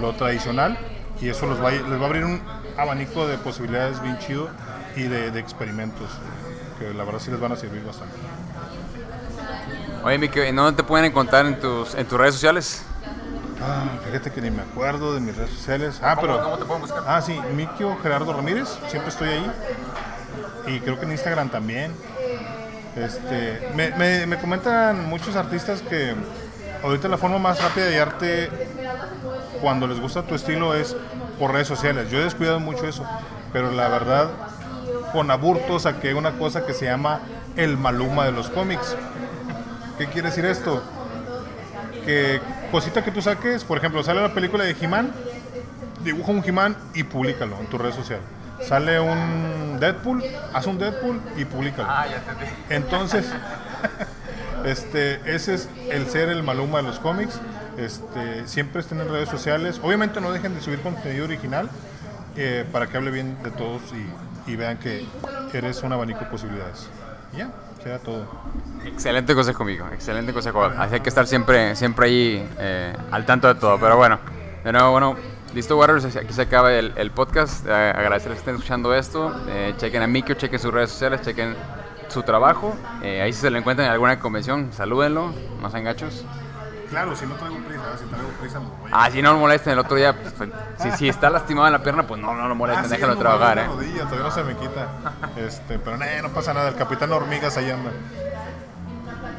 lo tradicional y eso los va, les va a abrir un abanico de posibilidades bien chido y de, experimentos, que la verdad sí les van a servir bastante. Oye, Miki, ¿en dónde te pueden encontrar en tus, en tus redes sociales? Ah, fíjate que ni me acuerdo de mis redes sociales. Ah, pero. cómo te pueden buscar? Ah, sí, Mikio Gerardo Ramírez, siempre estoy ahí. Y creo que en Instagram también. Este, me, me- me comentan muchos artistas que ahorita la forma más rápida de arte cuando les gusta tu estilo es por redes sociales. Yo he descuidado mucho eso, pero la verdad con Aburto saqué una cosa que se llama el Maluma de los cómics. ¿Qué quiere decir esto? Que cosita que tú saques, por ejemplo, sale la película de He-Man, dibuja un He-Man y públicalo en tu red social. Sale un Deadpool, haz un Deadpool y públicalo. Ah, ya entendí. Entonces, este, ese es el ser el Maluma de los cómics. Este, siempre estén en redes sociales. Obviamente no dejen de subir contenido original eh, para que hable bien de todos y, y vean que eres un abanico de posibilidades. Ya, será todo. Excelente consejo, amigo. Excelente consejo. Así hay que estar siempre, siempre ahí eh, al tanto de todo. Pero bueno, de nuevo, bueno, listo, Warriors. Aquí se acaba el, el podcast. Eh, agradecerles que estén escuchando esto. Eh, chequen a Mikio, chequen sus redes sociales, chequen su trabajo. Eh, ahí si se lo encuentran en alguna convención, salúdenlo. No sean gachos. Claro, si no traigo prisa, si traigo prisa me voy. Ah, si no lo molesten el otro día, pues, si, si está lastimado en la pierna, pues no, no lo molesten, Ah, sí, déjalo me trabajar, eh. la rodilla, todavía no se me quita. Este, pero nah, no pasa nada, el capitán Hormigas ahí anda.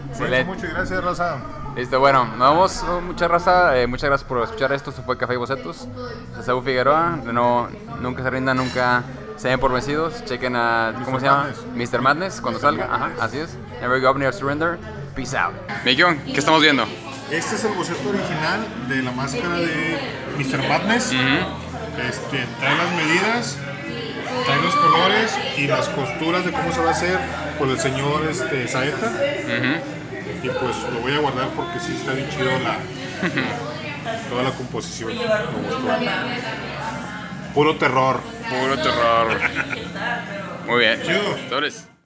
Excelente. mucho y gracias, Raza. Listo, bueno, nos vemos, oh, mucha raza, eh, muchas gracias por escuchar esto, esto fue Café y Bocetos, soy Saúl Figueroa, de nuevo, nunca se rindan, nunca se den por vencidos, chequen a, ¿cómo Mr. se llama? Madness. Mr. Madness, cuando salga, ajá, así es, Never Give Up, Never Surrender, Peace out. Mikion, ¿qué estamos viendo? Este es el boceto original de la máscara de Mr. Madness. este, trae las medidas, trae los colores y las costuras de cómo se va a hacer por el señor este, Saeta. Y pues lo voy a guardar porque sí está bien chido la, toda la composición. Me gustó. Puro terror. Puro terror. Muy bien. Chido.